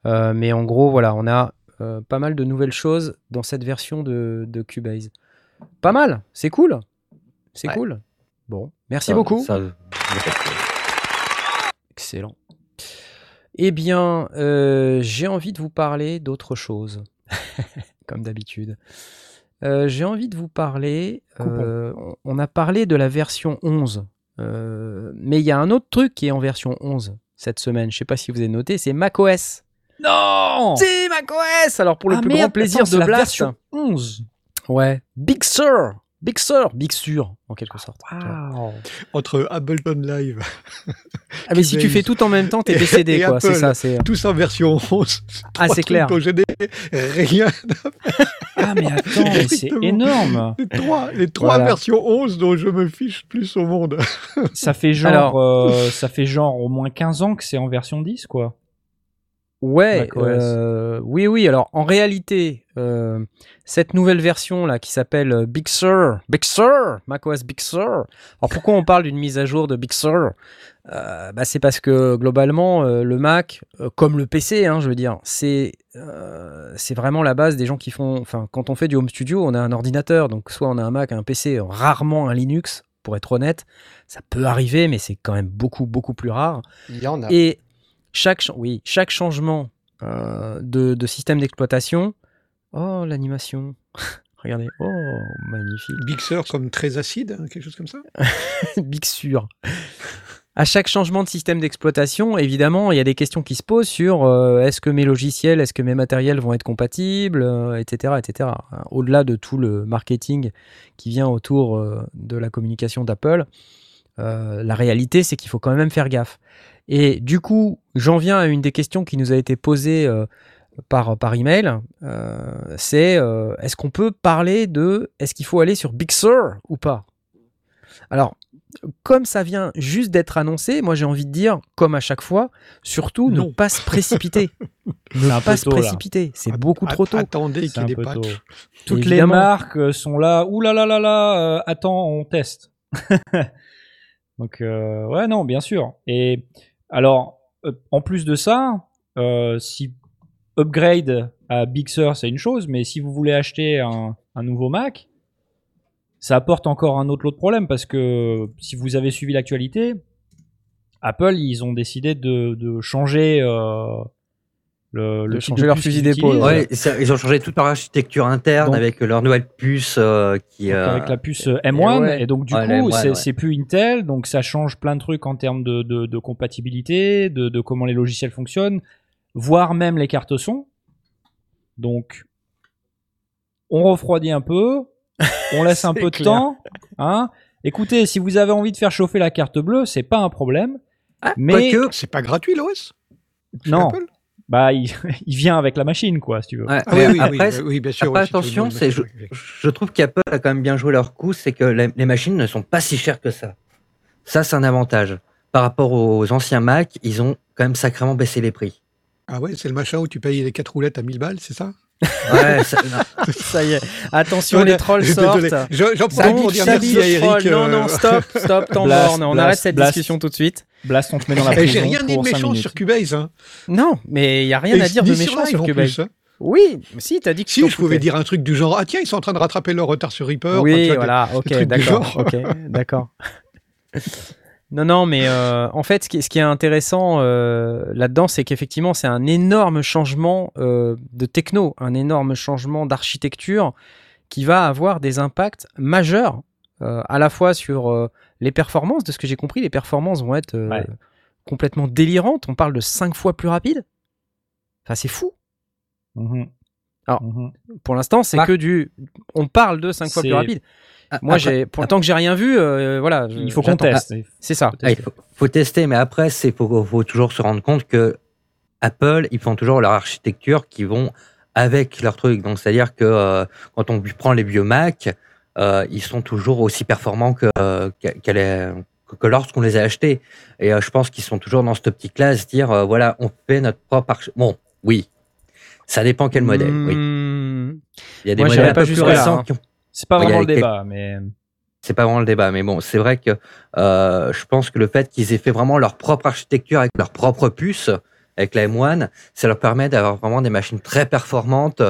Euh, mais en gros, voilà, on a pas mal de nouvelles choses dans cette version de, de Cubase. Pas mal, c'est cool. C'est cool. Bon, merci beaucoup. Excellent. Eh bien, euh, j'ai envie de vous parler d'autre chose, comme d'habitude. Euh, j'ai envie de vous parler. Euh, on a parlé de la version 11, mais il y a un autre truc qui est en version 11 cette semaine. Je ne sais pas si vous avez noté, c'est macOS. Non C'est macOS Alors pour le ah, plus grand plaisir de Blast. version 11. Ouais. Big Sur Big Sur, Big Sur, en quelque sorte. Entre Ableton Live. ah, mais si tu fais tout en même temps, t'es décédé, quoi. C'est ça, c'est. Tout ça en version 11. Ah, c'est clair. rien. ah, mais attends, c'est énorme. Les trois, les trois versions 11 dont je me fiche plus au monde. ça fait genre, euh, ça fait genre au moins 15 ans que c'est en version 10, quoi. Ouais, euh, oui, oui. Alors, en réalité, euh, cette nouvelle version là qui s'appelle euh, Big Sur, Big Sur, macOS Big Sur. Alors, pourquoi on parle d'une mise à jour de Big Sur? Bah, C'est parce que globalement, le Mac, comme le PC, hein, je veux dire, c'est c'est vraiment la base des gens qui font. Enfin, quand on fait du home studio, on a un ordinateur, donc soit on a un Mac, un PC, rarement un Linux, pour être honnête. Ça peut arriver, mais c'est quand même beaucoup, beaucoup plus rare. Il y en a. Et chaque, oui, chaque changement euh, de, système d'exploitation. Oh, l'animation. Regardez. Oh, magnifique. Big Sur comme très acide, hein, quelque chose comme ça? Big Sur. À chaque changement de système d'exploitation, évidemment, il y a des questions qui se posent sur euh, est-ce que mes logiciels, est-ce que mes matériels vont être compatibles, etc., euh, etc. Au-delà de tout le marketing qui vient autour de la communication d'Apple, la réalité, c'est qu'il faut quand même faire gaffe. Et du coup, j'en viens à une des questions qui nous a été posée euh, par, par email. Euh, c'est euh, est-ce qu'on peut parler de est-ce qu'il faut aller sur Big Sur ou pas? Alors, comme ça vient juste d'être annoncé, moi j'ai envie de dire, comme à chaque fois, surtout ne pas se précipiter. ne pas se précipiter, c'est beaucoup trop tôt. Attendez qu'il y ait des Toutes les marques sont là, ouh là là là là, attends, on teste. Donc ouais, non, bien sûr. Et alors, euh, en plus de ça, euh, si upgrade à Big Sur, c'est une chose, mais si vous voulez acheter un, nouveau Mac, ça apporte encore un autre lot de problème parce que si vous avez suivi l'actualité, Apple, ils ont décidé de, changer euh, le, de changer leur fusil d'épaule. Ouais, ils ont changé toute leur architecture interne avec leur nouvelle puce euh, qui euh, avec la puce M1 et, donc du coup c'est plus Intel donc ça change plein de trucs en termes de, de, de compatibilité, de, de, comment les logiciels fonctionnent, voire même les cartes son. Donc on refroidit un peu, on laisse un peu de temps, hein. Écoutez, si vous avez envie de faire chauffer la carte bleue, c'est pas un problème. Ah, mais c'est pas gratuit l'OS. Non bah il, vient avec la machine quoi si tu veux. Ah oui, oui, après, oui, bien sûr. attention, c'est je, trouve qu'Apple a quand même bien joué leur coup, c'est que les, machines ne sont pas si chères que ça. Ça c'est un avantage. Par rapport aux anciens Mac, ils ont quand même sacrément baissé les prix. Ah ouais, c'est le machin où tu payes les 4 roulettes à 1000 balles, c'est ça? Ouais, ça, ça, y est. Attention, les trolls sortent. J'en profite pour dire merci à Eric. Non, non, stop, stop, t'en On arrête cette discussion tout de suite. Blast, on te met dans la prison. J'ai rien dit de méchant sur Cubase. Hein. Non, mais il y a rien à dire de méchant sur Cubase. Plus, hein. Oui, si, t'as dit que Si, je pouvais dire un truc du genre Ah, tiens, ils sont en train de rattraper leur retard sur Reaper. Oui, voilà, ok, d'accord. Ok, d'accord. Non, non, mais euh, en fait, ce qui, est, intéressant euh, là-dedans, c'est qu'effectivement, c'est un énorme changement euh, de techno, un énorme changement d'architecture qui va avoir des impacts majeurs, à la fois sur les performances. De ce que j'ai compris, les performances vont être complètement délirantes. On parle de 5 fois plus rapide. Enfin, c'est fou. Mmh Alors, mmh pour l'instant, c'est que du. On parle de 5 fois plus rapide. Ah, Moi, j'ai, pour tant que j'ai rien vu, euh, voilà. Il faut qu'on teste. c'est ça. Ah, il faut, tester, mais après, c'est faut, faut toujours se rendre compte que Apple, ils font toujours leur architecture qui vont avec leur truc. Donc, c'est-à-dire que quand on prend les vieux Mac, ils sont toujours aussi performants que, que lorsqu'on les a achetés. Et je pense qu'ils sont toujours dans cette optique-là, se dire, voilà, on fait notre propre... Bon, oui, ça dépend quel modèle, oui. Hmm. Il y a des modèles pas plus récents hein. C'est pas vraiment le débat, mais c'est pas vraiment le débat, mais bon, c'est vrai que euh, je pense que le fait qu'ils aient fait vraiment leur propre architecture avec leur propre puce, avec la M1, ça leur permet d'avoir vraiment des machines très performantes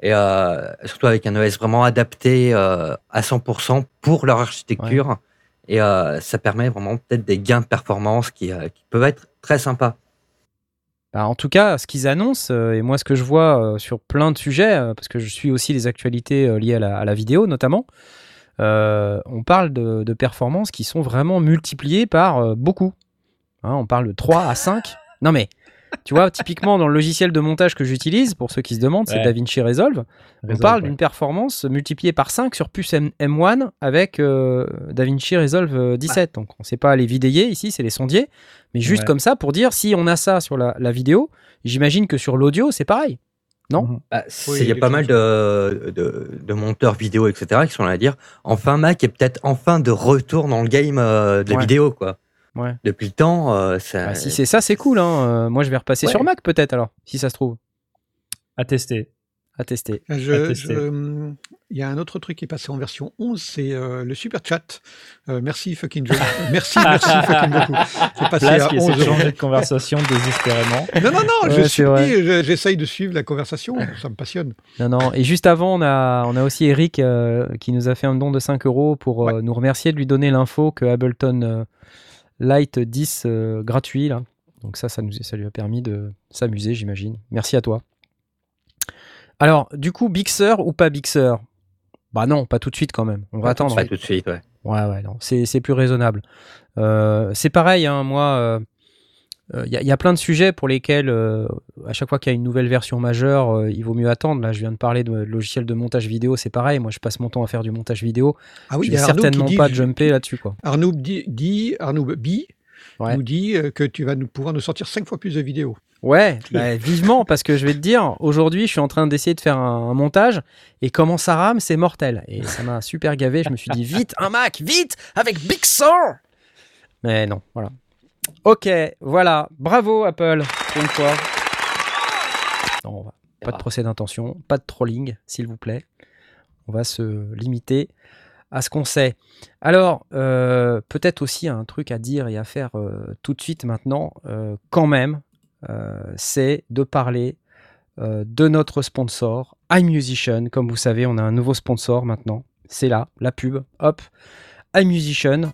et euh, surtout avec un OS vraiment adapté euh, à 100% pour leur architecture. Et ça permet vraiment peut-être des gains de performance qui, qui peuvent être très sympas. Bah, en tout cas, ce qu'ils annoncent, euh, et moi ce que je vois sur plein de sujets, parce que je suis aussi les actualités liées à la, vidéo notamment, euh, on parle de, performances qui sont vraiment multipliées par euh, beaucoup. Hein, on parle de 3 à 5. Non mais, tu vois, typiquement dans le logiciel de montage que j'utilise, pour ceux qui se demandent, c'est DaVinci Resolve. on parle d'une performance multipliée par 5 sur puce M 1 avec euh, DaVinci Resolve 17. Donc on ne sait pas les vidéiers ici, c'est les sondiers. Mais juste comme ça, pour dire, si on a ça sur la vidéo, j'imagine que sur l'audio, c'est pareil. Non? Mmh bah, Il y a pas mal de, de, monteurs vidéo, etc., qui sont là à dire enfin Mac est peut-être enfin de retour dans le game euh, de la vidéo, quoi. Ouais. Depuis le temps, euh, ça... Bah, si c'est ça, c'est cool. Hein. Euh, moi, je vais repasser sur Mac, peut-être, alors, si ça se trouve. À tester à tester. Euh, il y a un autre truc qui est passé en version 11, c'est euh, le super chat. Euh, merci fucking Joe. merci, merci fucking beaucoup. Qui est passé à 11 de conversation désespérément. Non, non, non, je j'essaye de suivre la conversation, ça me passionne. Non, non, et juste avant, on a, on a aussi Eric qui nous a fait un don de 5 euros pour nous remercier de lui donner l'info que Ableton Light 10 gratuit, là. Donc ça, ça, nous, ça lui a permis de s'amuser, j'imagine. Merci à toi. Alors, du coup, Big ou pas Big Bah non, pas tout de suite quand même. On va attendre. Pas tout de suite, ouais. Ouais, ouais, non, c'est plus raisonnable. Euh, c'est pareil, hein, moi, euh, euh, y, a plein de sujets pour lesquels, à chaque fois qu'il y a une nouvelle version majeure, il vaut mieux attendre. Là, je viens de parler de, logiciel de montage vidéo, c'est pareil. Moi, je passe mon temps à faire du montage vidéo. Ah oui, je vais certainement pas jumper là-dessus, quoi. Arnaud dit, Arnaud B nous dit que tu vas nous, pouvoir nous sortir 5 fois plus de vidéos. Ouais, bah, vivement, parce que je vais te dire, aujourd'hui, je suis en train d'essayer de faire un, montage, et comment ça rame, c'est mortel. Et ça m'a super gavé, je me suis dit, vite, un Mac, vite, avec Big Sur Mais non, voilà. Ok, voilà, bravo Apple, une fois. Non, Pas de procès d'intention, pas de trolling, s'il vous plaît. On va se limiter à ce qu'on sait. Alors, euh, peut-être aussi un truc à dire et à faire euh, tout de suite maintenant, euh, quand même, c'est de parler de notre sponsor, iMusician. Comme vous savez, on a un nouveau sponsor maintenant. C'est là, la pub. Hop, iMusician.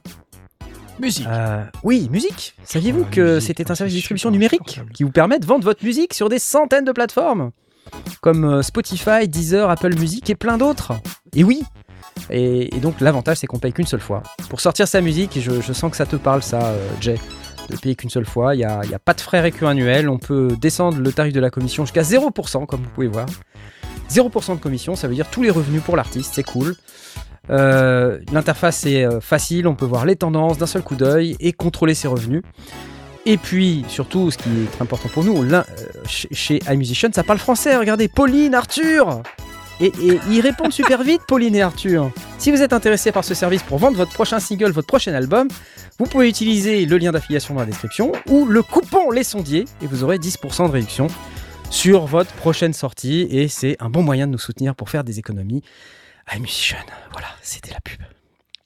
Musique. Euh, oui, musique. Saviez-vous ah, que c'était un service de distribution numérique qui vous permet de vendre votre musique sur des centaines de plateformes comme Spotify, Deezer, Apple Music et plein d'autres. Et oui. Et, donc l'avantage c'est qu'on paye qu'une seule fois. Pour sortir sa musique, je, je sens que ça te parle ça, Jay de payer qu'une seule fois. Il n'y a, a, pas de frais récurrents annuels. On peut descendre le tarif de la commission jusqu'à 0%, comme vous pouvez voir. 0% de commission, ça veut dire tous les revenus pour l'artiste, c'est cool. Euh, l'interface est euh, facile, on peut voir les tendances d'un seul coup d'œil et contrôler ses revenus. Et puis, surtout, ce qui est très important pour nous, euh, chez iMusician, ça parle français. Regardez, Pauline, Arthur et, ils répondent super vite, Pauline et Arthur. Si vous êtes intéressé par ce service pour vendre votre prochain single, votre prochain album, vous pouvez utiliser le lien d'affiliation dans la description ou le coupon Les Sondiers et vous aurez 10% de réduction sur votre prochaine sortie. Et c'est un bon moyen de nous soutenir pour faire des économies. À Musician, voilà, c'était la pub.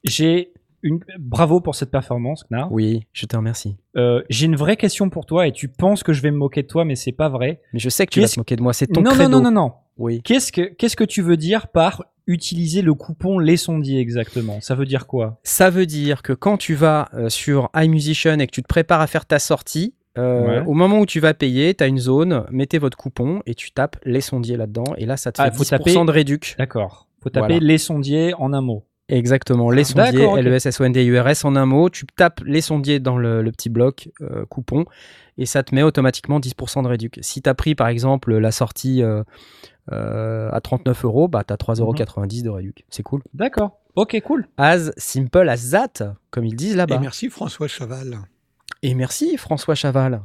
J'ai une... Bravo pour cette performance, Knar. Oui, je te remercie. Euh, j'ai une vraie question pour toi et tu penses que je vais me moquer de toi, mais c'est pas vrai. Mais je sais que tu vas te moquer de moi, c'est ton non, credo. Non, non, non, non. Oui. Qu'est-ce que, qu'est-ce que tu veux dire par utiliser le coupon Les Sondiers exactement? Ça veut dire quoi? Ça veut dire que quand tu vas euh, sur iMusician et que tu te prépares à faire ta sortie, euh, au moment où tu vas payer, tu as une zone, mettez votre coupon et tu tapes Les Sondiers là-dedans et là ça te ah, fait 10% taper... de réduc. D'accord. Faut taper Les Sondiers en un mot. Exactement, les sondiers, L-E-S-S-O-N-D-U-R-S en un mot. Tu tapes les sondiers dans le, petit bloc euh, coupon et ça te met automatiquement 10% de réduc. Si tu as pris par exemple la sortie euh, à 39 euros, bah, tu as 3,90 euros de réduc. C'est cool. D'accord. Ok, cool. As simple as that, comme ils disent là-bas. Et merci François Chaval. Et merci François Chaval.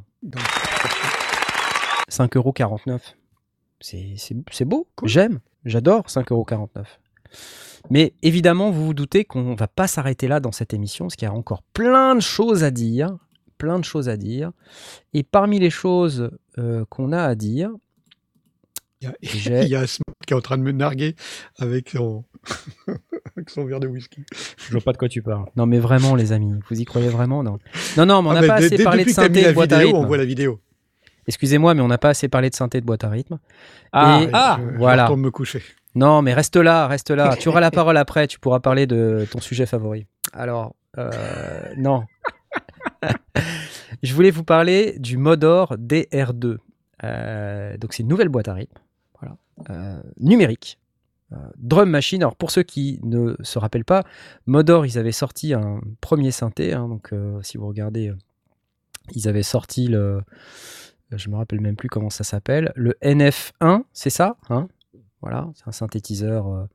5,49 euros. C'est beau, j'aime, j'adore 5,49€. Mais évidemment, vous vous doutez qu'on ne va pas s'arrêter là dans cette émission, parce qu'il y a encore plein de choses à dire, plein de choses à dire. Et parmi les choses euh, qu'on a à dire, il y a, Smart qui est en train de me narguer avec son, verre de whisky. Je vois pas de quoi tu parles. Non, mais vraiment, les amis, vous y croyez vraiment Non, non, non mais on n'a ah, pas assez parlé de synthé à rythme. On voit la vidéo. Excusez-moi, mais on n'a pas assez parlé de synthé de boîte à rythme. Ah, ah voilà. Je me coucher. Non, mais reste là, reste là. tu auras la parole après, tu pourras parler de ton sujet favori. Alors, euh, non. je voulais vous parler du Modor DR2. Euh, donc, c'est une nouvelle boîte à rythme. Euh, numérique. Drum Machine, alors pour ceux qui ne se rappellent pas, Modor, ils avaient sorti un premier synthé, hein, donc si vous regardez, ils avaient sorti le, je me rappelle même plus comment ça s'appelle, le NF1, c'est ça hein? Voilà, c'est un synthétiseur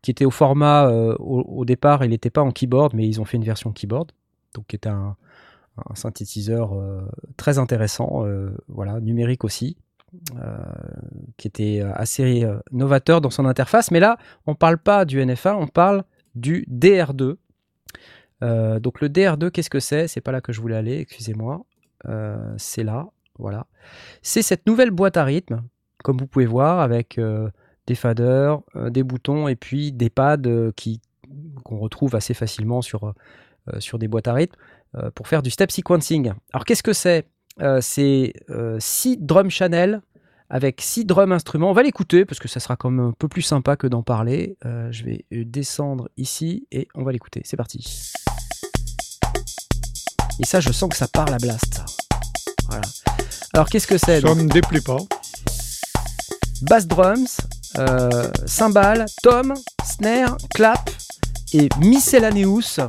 qui était au format, au, départ, il n'était pas en keyboard, mais ils ont fait une version keyboard, donc qui était un, synthétiseur très intéressant, voilà, numérique aussi. Euh, qui était assez euh, novateur dans son interface. Mais là, on ne parle pas du NFA, on parle du DR2. Euh, donc le DR2, qu'est-ce que c'est? C'est pas là que je voulais aller, excusez-moi. C'est là, voilà. C'est cette nouvelle boîte à rythme, comme vous pouvez voir, avec des faders, des boutons et puis des pads qui qu'on retrouve assez facilement sur, sur des boîtes à rythme pour faire du step sequencing. Alors qu'est-ce que c'est? Euh, c'est 6 euh, drum channel avec 6 drum instruments. On va l'écouter parce que ça sera quand même un peu plus sympa que d'en parler. Euh, je vais descendre ici et on va l'écouter. C'est parti. Et ça, je sens que ça part la blast. Voilà. Alors, qu'est-ce que c'est Ça me déplaît pas. Bass drums, cymbales, tom, snare, clap et miscellaneous.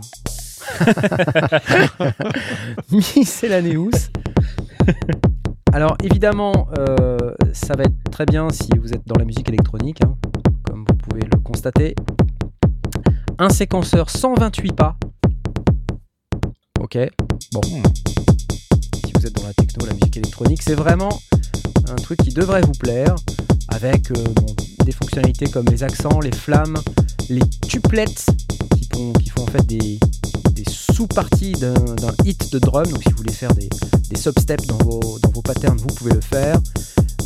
miscellaneous. Alors évidemment, euh, ça va être très bien si vous êtes dans la musique électronique, hein, comme vous pouvez le constater. Un séquenceur 128 pas. Ok, bon. Si vous êtes dans la techno, la musique électronique, c'est vraiment un truc qui devrait vous plaire, avec euh, des fonctionnalités comme les accents, les flammes, les tuplettes qui font, en fait des, sous-partie d'un hit de drum. Donc si vous voulez faire des, des substeps dans vos, dans vos patterns, vous pouvez le faire.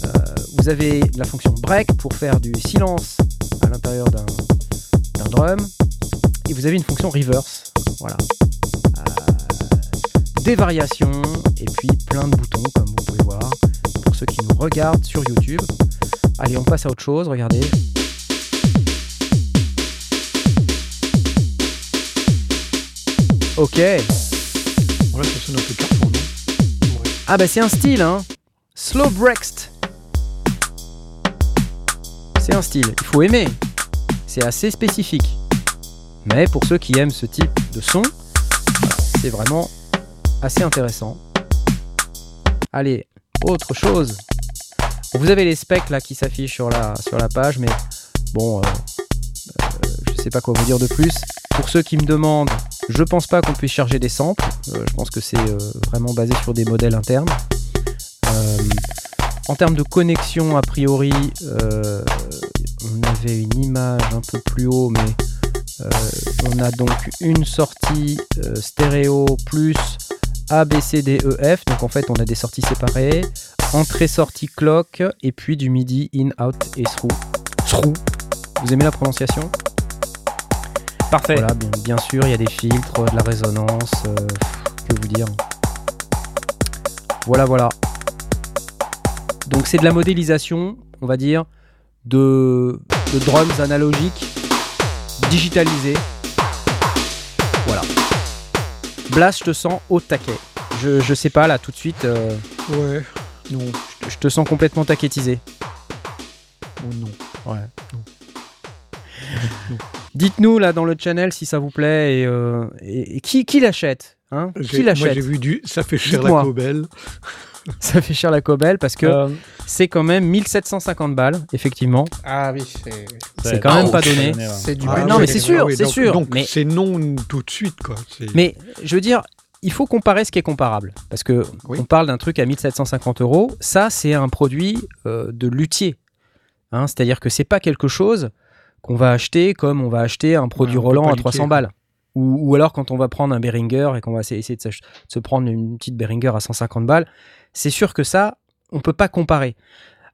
Euh, vous avez la fonction break pour faire du silence à l'intérieur d'un drum. Et vous avez une fonction reverse. Voilà. Des variations et puis plein de boutons comme vous pouvez voir pour ceux qui nous regardent sur YouTube. Allez, on passe à autre chose. Regardez. Ok. Voilà, ça sonne un peu carton, non? Ah bah c'est un style, hein. Slow Brext. C'est un style, il faut aimer. C'est assez spécifique. Mais pour ceux qui aiment ce type de son, c'est vraiment assez intéressant. Allez, autre chose. Vous avez les specs là qui s'affichent sur la, sur la page, mais bon, euh, euh, je sais pas quoi vous dire de plus. Pour ceux qui me demandent je pense pas qu'on puisse charger des samples. Euh, je pense que c'est vraiment basé sur des modèles internes. En termes de connexion, a priori, on avait une image un peu plus haut, mais on a donc une sortie stéréo plus A, B, C, D, E, F. Donc en fait, on a des sorties séparées. Entrée-sortie clock, et puis du MIDI in, out et through. Through. Vous aimez la prononciation? Parfait. Voilà, bien, sûr, il y a des filtres, de la résonance, euh, que vous dire. Voilà, voilà. Donc c'est de la modélisation, on va dire, de, drums analogiques digitalisés. Blast, je te sens au taquet. Je, je sais pas là tout de suite. Euh, ouais. Non. Je, te sens complètement taquettisé. Oh non. Ouais. non. Dites-nous là dans le channel si ça vous plaît et, euh, qui, qui l'achète hein? Qui l'achète Moi j'ai vu du. Ça fait cher la cobelle. ça fait cher la cobelle parce que euh. c'est quand même 1750 balles, effectivement. Ah oui, c'est quand même pas donné. C'est du ah, Non, mais c'est sûr, c'est sûr. Donc c'est non tout de suite quoi. Mais je veux dire, il faut comparer ce qui est comparable. Parce que on parle d'un truc à 1750 euros. Ça, c'est un produit euh, de luthier. Hein, c'est-à-dire que c'est pas quelque chose qu'on va acheter comme on va acheter un produit Roland à 300 balles. Ou, alors quand on va prendre un Behringer et qu'on va essayer de se, prendre une petite Behringer à 150 balles, c'est sûr que ça, on peut pas comparer.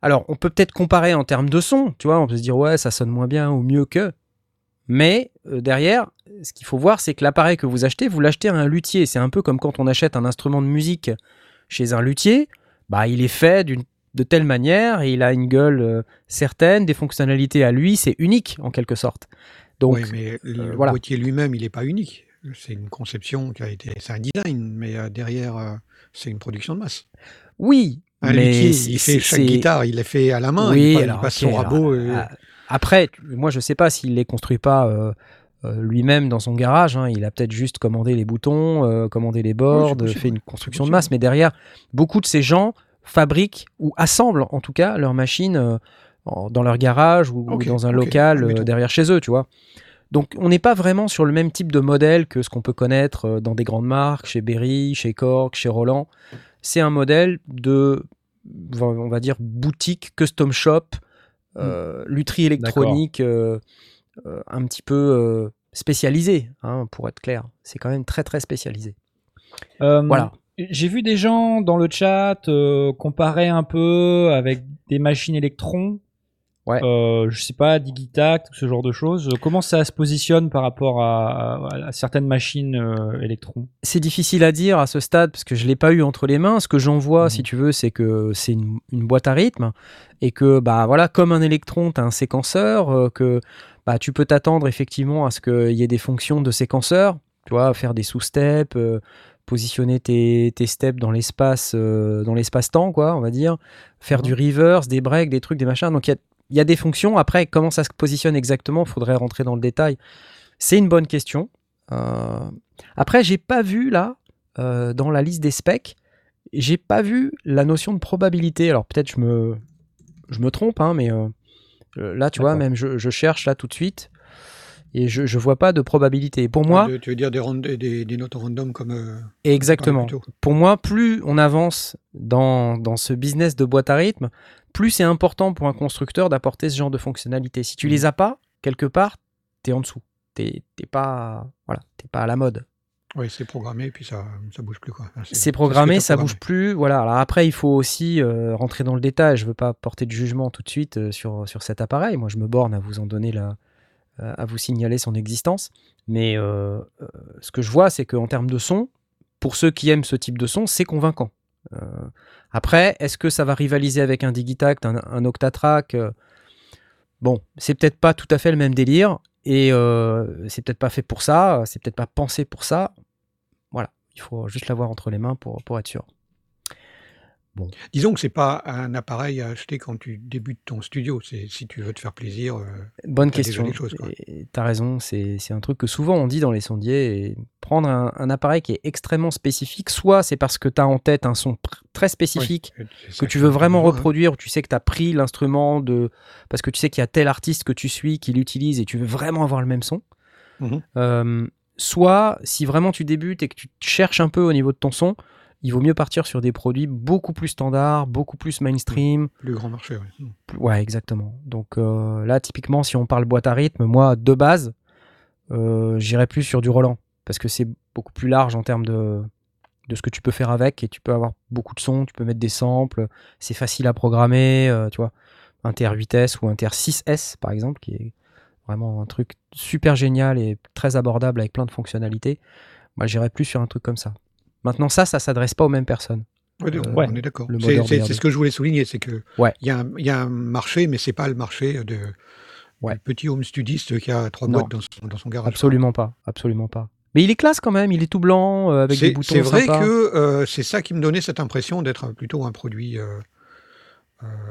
Alors, on peut peut-être comparer en termes de son, tu vois, on peut se dire ouais, ça sonne moins bien ou mieux que. Mais euh, derrière, ce qu'il faut voir, c'est que l'appareil que vous achetez, vous l'achetez à un luthier. C'est un peu comme quand on achète un instrument de musique chez un luthier. Bah, il est fait de telle manière, il a une gueule euh, certaine, des fonctionnalités à lui, c'est unique en quelque sorte. Donc, oui, mais le euh, luthier lui-même, il n'est pas unique. C'est une conception qui a été, c'est un design, mais derrière, c'est une production de masse. Oui, un mais luthier, il fait chaque guitare, il l'a fait à la main, oui, il, passe son rabot. Après, moi je sais pas s'il les construit pas euh, euh, lui-même dans son garage. Hein. Il a peut-être juste commandé les boutons, euh, commandé les boards, fait une construction de masse. Mais derrière, beaucoup de ces gens fabriquent ou assemblent en tout cas leurs machines dans leur garage ou, dans un local derrière chez eux, tu vois. Donc on n'est pas vraiment sur le même type de modèle que ce qu'on peut connaître dans des grandes marques, chez Berry, chez Korg, chez Roland. C'est un modèle de, on va dire, boutique, custom shop, euh, lutherie électronique euh, euh, un petit peu spécialisée, hein, pour être clair. C'est quand même très très spécialisé. voilà. J'ai vu des gens dans le chat comparer un peu avec des machines électrons Ouais. Euh, je sais pas, Digitact, ce genre de choses. Comment ça se positionne par rapport à, certaines machines euh, électrons C'est difficile à dire à ce stade parce que je l'ai pas eu entre les mains. Ce que j'en vois, si mhm. tu veux, c'est que c'est une, boîte à rythme et que bah voilà, comme un électron, tu as un séquenceur, euh, que bah tu peux t'attendre effectivement à ce qu'il y ait des fonctions de séquenceur, tu vois, faire des sous-steps. Euh, positionner tes, tes, steps dans l'espace dans l'espace-temps quoi on va dire faire du reverse des breaks des trucs des machins donc il y a il y a des fonctions. Après, comment ça se positionne exactement Il faudrait rentrer dans le détail. C'est une bonne question. Euh... Après, j'ai pas vu là, euh, dans la liste des specs, j'ai pas vu la notion de probabilité. Alors peut-être je me, je me trompe, hein, mais euh, là, tu vois, même je, cherche là tout de suite et je ne vois pas de probabilité. Pour moi, tu veux dire des, des, des notes random comme euh, exactement. Pour moi, plus on avance dans, dans, ce business de boîte à rythme, plus c'est important pour un constructeur d'apporter ce genre de fonctionnalités. Si tu les as pas, quelque part, tu es en dessous. Tu n'es pas, voilà, pas à la mode. Oui, c'est programmé puis ça ça bouge plus quoi. c'est programmé, ça bouge plus. Voilà. Alors après, il faut aussi euh, rentrer dans le détail. Je veux pas porter de jugement tout de suite euh, sur sur cet appareil. Moi, je me borne à vous en donner la à vous signaler son existence. Mais euh, ce que je vois, c'est qu'en termes de son, pour ceux qui aiment ce type de son, c'est convaincant. Après, est-ce que ça va rivaliser avec un Digitact, un, Octatrack euh, Bon, c'est peut-être pas tout à fait le même délire et euh, c'est peut-être pas fait pour ça, c'est peut-être pas pensé pour ça. Voilà, il faut juste l'avoir entre les mains pour, pour être sûr. Disons que c'est pas un appareil à acheter quand tu débutes ton studio. C'est si tu veux te faire plaisir. Euh, Bonne question. Tu as raison. C'est un truc que souvent on dit dans les sondiers. Et prendre un, appareil qui est extrêmement spécifique, soit c'est parce que tu as en tête un son très spécifique que tu veux vraiment reproduire, ou tu sais que tu as pris l'instrument de. Parce que tu sais qu'il y a tel artiste que tu suis qui l'utilise et tu veux vraiment avoir le même son. Mmh euh, soit si vraiment tu débutes et que tu cherches un peu au niveau de ton son, il vaut mieux partir sur des produits beaucoup plus standards, beaucoup plus mainstream. Plus grand marché, oui. Ouais, exactement. Donc euh, là, typiquement, si on parle boîte à rythme, moi, de base, euh, j'irais plus sur du Roland, parce que c'est beaucoup plus large en termes de, de ce que tu peux faire avec, et tu peux avoir beaucoup de sons, tu peux mettre des samples, c'est facile à programmer, euh, tu vois. Un TR8S ou un TR6S, par exemple, qui est vraiment un truc super génial et très abordable avec plein de fonctionnalités. Moi, j'irais plus sur un truc comme ça. Maintenant, ça, ça s'adresse pas aux mêmes personnes. Oui, on est d'accord. C'est ce que je voulais souligner, c'est que il y, a un marché, mais c'est pas le marché de petit home studiste qui a trois boîtes dans son, garage. Absolument pas, absolument pas. Mais il est classe quand même, il est tout blanc euh, avec des boutons. C'est vrai que euh, c'est ça qui me donnait cette impression d'être plutôt un produit. Euh,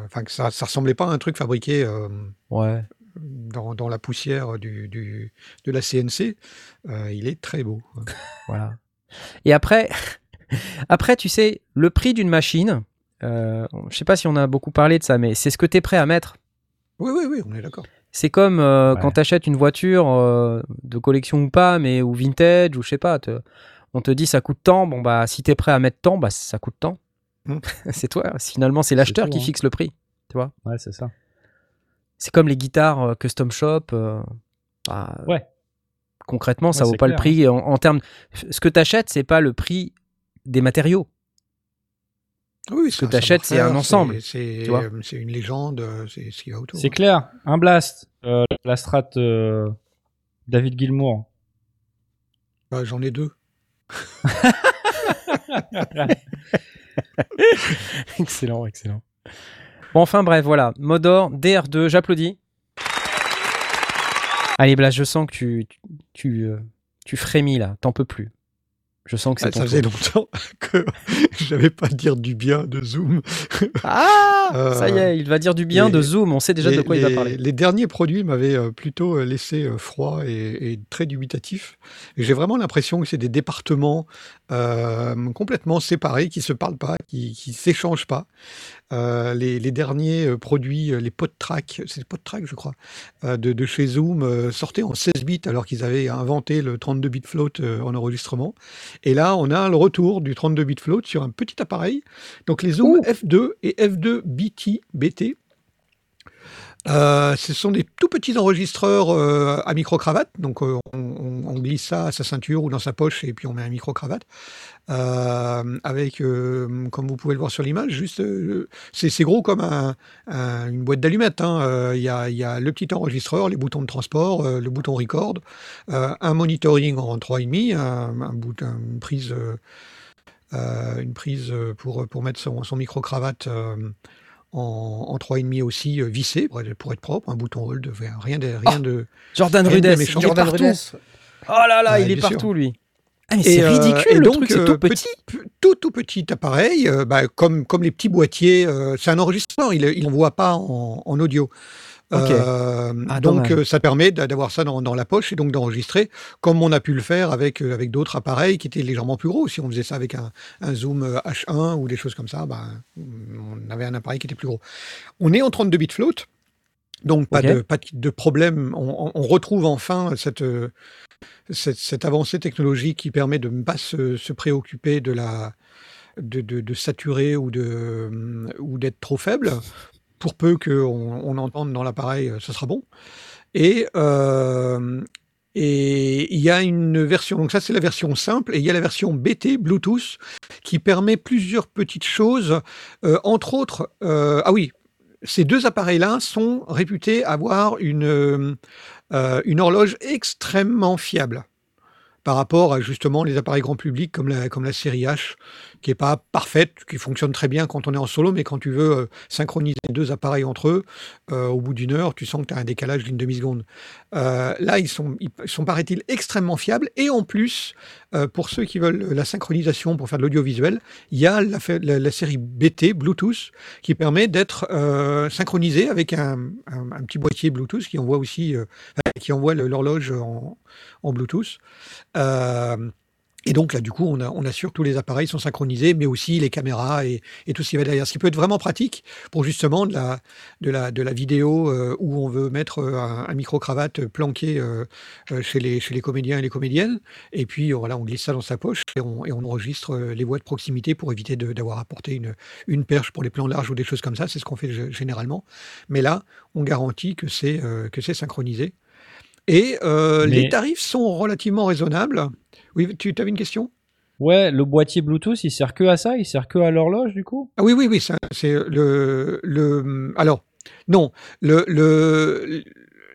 enfin, que ça, ça ressemblait pas à un truc fabriqué. ouais. Dans, la poussière du, de la CNC, il est très beau. voilà. Et après, après, tu sais, le prix d'une machine, euh, je sais pas si on a beaucoup parlé de ça, mais c'est ce que tu es prêt à mettre. Oui, oui, oui, on est d'accord. C'est comme euh, quand tu achètes une voiture euh, de collection ou pas, mais ou vintage, ou je sais pas. On te dit ça coûte tant, bon bah si t'es prêt à mettre tant, bah ça coûte tant. Hmm. c'est toi, finalement c'est l'acheteur qui hein. fixe le prix, tu vois. Ouais, c'est ça. C'est comme les guitares euh, custom shop. Euh, bah, ouais. Concrètement, ça vaut pas le prix en, termes. Ce que tu achètes, c'est pas le prix des matériaux. Oui, ce que tu achètes, c'est un ensemble. C'est une légende, c'est ce qui va autour. C'est clair. Un blast, la strat David Gilmour. Bah, J'en ai deux. excellent, excellent. Bon, enfin bref, voilà. Modor, DR2, j'applaudis. Allez, Blas, je sens que tu, tu, euh, tu frémis là, t'en peux plus. Je sens que c'est ah, Ça faisait longtemps que j'avais pas dire du bien de Zoom. Ah Ça y est, il va dire du bien de Zoom. On sait déjà de quoi il va parler. Les derniers produits m'avaient euh, plutôt euh, laissé euh, froid et, très dubitatif. J'ai vraiment l'impression que c'est des départements complètement séparés, qui se parlent pas, qui, qui s'échangent pas. Euh, les, derniers euh, produits, euh, les PodTrack, c'est les PodTrack je crois, de, chez Zoom, sortaient en 16 bits alors qu'ils avaient inventé le 32 bit float en enregistrement. Et là, on a le retour du 32 bit float sur un petit appareil. Donc les Zoom F2 et F2 BT, BT euh, ce sont des tout petits enregistreurs euh, à micro-cravate, donc euh, on, glisse ça à sa ceinture ou dans sa poche et puis on met un micro-cravate. avec, comme vous pouvez le voir sur l'image, juste, c'est gros comme une boîte d'allumettes. Hein. Il y, a, le petit enregistreur, les boutons de transport, le bouton record, un monitoring en 3,5, un, une prise, pour, mettre son micro-cravate en, en 3,5 aussi euh, vissé pour être, propre, un bouton hold, rien de. Rien de Jordan Rudess, Jordan Rudess. Oh là là, il est partout lui. Ah, mais c'est euh, ridicule, le truc, c'est tout euh, petit. tout, tout petit appareil, bah, comme, comme les petits boîtiers, c'est un enregistreur, il n'envoie pas en, en, audio. Euh, ah, donc euh, ça permet d'avoir ça dans, la poche et donc d'enregistrer, comme on a pu le faire avec, euh, avec d'autres appareils qui étaient légèrement plus gros. Si on faisait ça avec un, Zoom H1 ou des choses comme ça, ben, on avait un appareil qui était plus gros. On est en 32 bits float, donc pas, de, pas de problème. On, retrouve enfin cette, cette, avancée technologique qui permet de ne pas se, préoccuper de la, de, de, saturer ou de ou d'être trop faible pour peu qu'on on entende dans l'appareil, euh, ce sera bon. Et euh, et il y a une version, donc ça c'est la version simple, et il y a la version BT Bluetooth qui permet plusieurs petites choses, euh, entre autres, ah oui, ces deux appareils-là sont réputés avoir une, une horloge extrêmement fiable par rapport à justement les appareils grand public comme la, comme la série H, qui est pas parfaite, qui fonctionne très bien quand on est en solo, mais quand tu veux euh, synchroniser deux appareils entre eux, euh, au bout d'une heure, tu sens que tu as un décalage d'une demi-seconde. Euh, là, ils sont, paraît-il, extrêmement fiables, et en plus, pour ceux qui veulent la synchronisation pour faire de l'audiovisuel, il y a la, série BT, Bluetooth, qui permet d'être synchronisé avec un, petit boîtier Bluetooth qui envoie aussi, qui envoie l'horloge en Bluetooth. Euh, et donc là, du coup, on, a, on, assure que tous les appareils sont synchronisés, mais aussi les caméras et, tout ce qui va derrière. Ce qui peut être vraiment pratique pour justement de la, de la, de la vidéo euh, où on veut mettre euh, un, micro-cravate planqué chez, les, chez les comédiens et les comédiennes. Et puis voilà, on glisse ça dans sa poche et on, et on enregistre les voix de proximité pour éviter d'avoir apporté une, une perche pour les plans larges ou des choses comme ça. C'est ce qu'on fait généralement. Mais là, on garantit que c'est c'est synchronisé. Et euh, les tarifs sont relativement raisonnables. Oui, tu avais une question? Ouais, le boîtier Bluetooth, il sert que à ça? Il sert que à l'horloge, du coup? Ah oui, oui, oui, c'est le, le... Alors, non, le, le,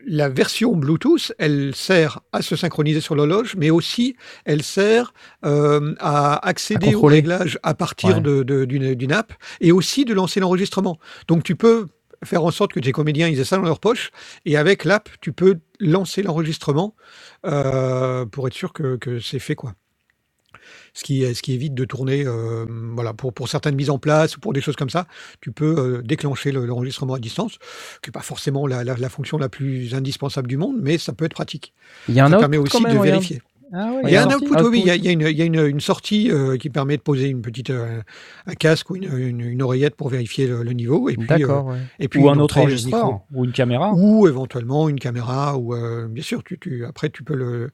la version Bluetooth, elle sert à se synchroniser sur l'horloge, mais aussi elle sert euh, à accéder au réglage à partir d'une de, app et aussi de lancer l'enregistrement. Donc tu peux faire en sorte que tes comédiens ils aient ça dans leur poche et avec l'app tu peux lancer l'enregistrement euh, pour être sûr que, que c'est fait quoi. Ce qui, ce qui évite de tourner, euh, voilà, pour, pour certaines mises en place ou pour des choses comme ça, tu peux euh, déclencher l'enregistrement à distance, qui n'est pas forcément la, la, fonction la plus indispensable du monde, mais ça peut être pratique. Il y a un ça permet aussi de vérifier. Ah il y a un output, oui, il y a, une, il y a une, une, sortie euh, qui permet de poser une petite, euh, un casque ou une, une, oreillette pour vérifier le, niveau. Et puis, euh, et puis ou un autre enregistreur, ou une caméra. Ou éventuellement une caméra, ou bien sûr, tu, tu, après tu peux le,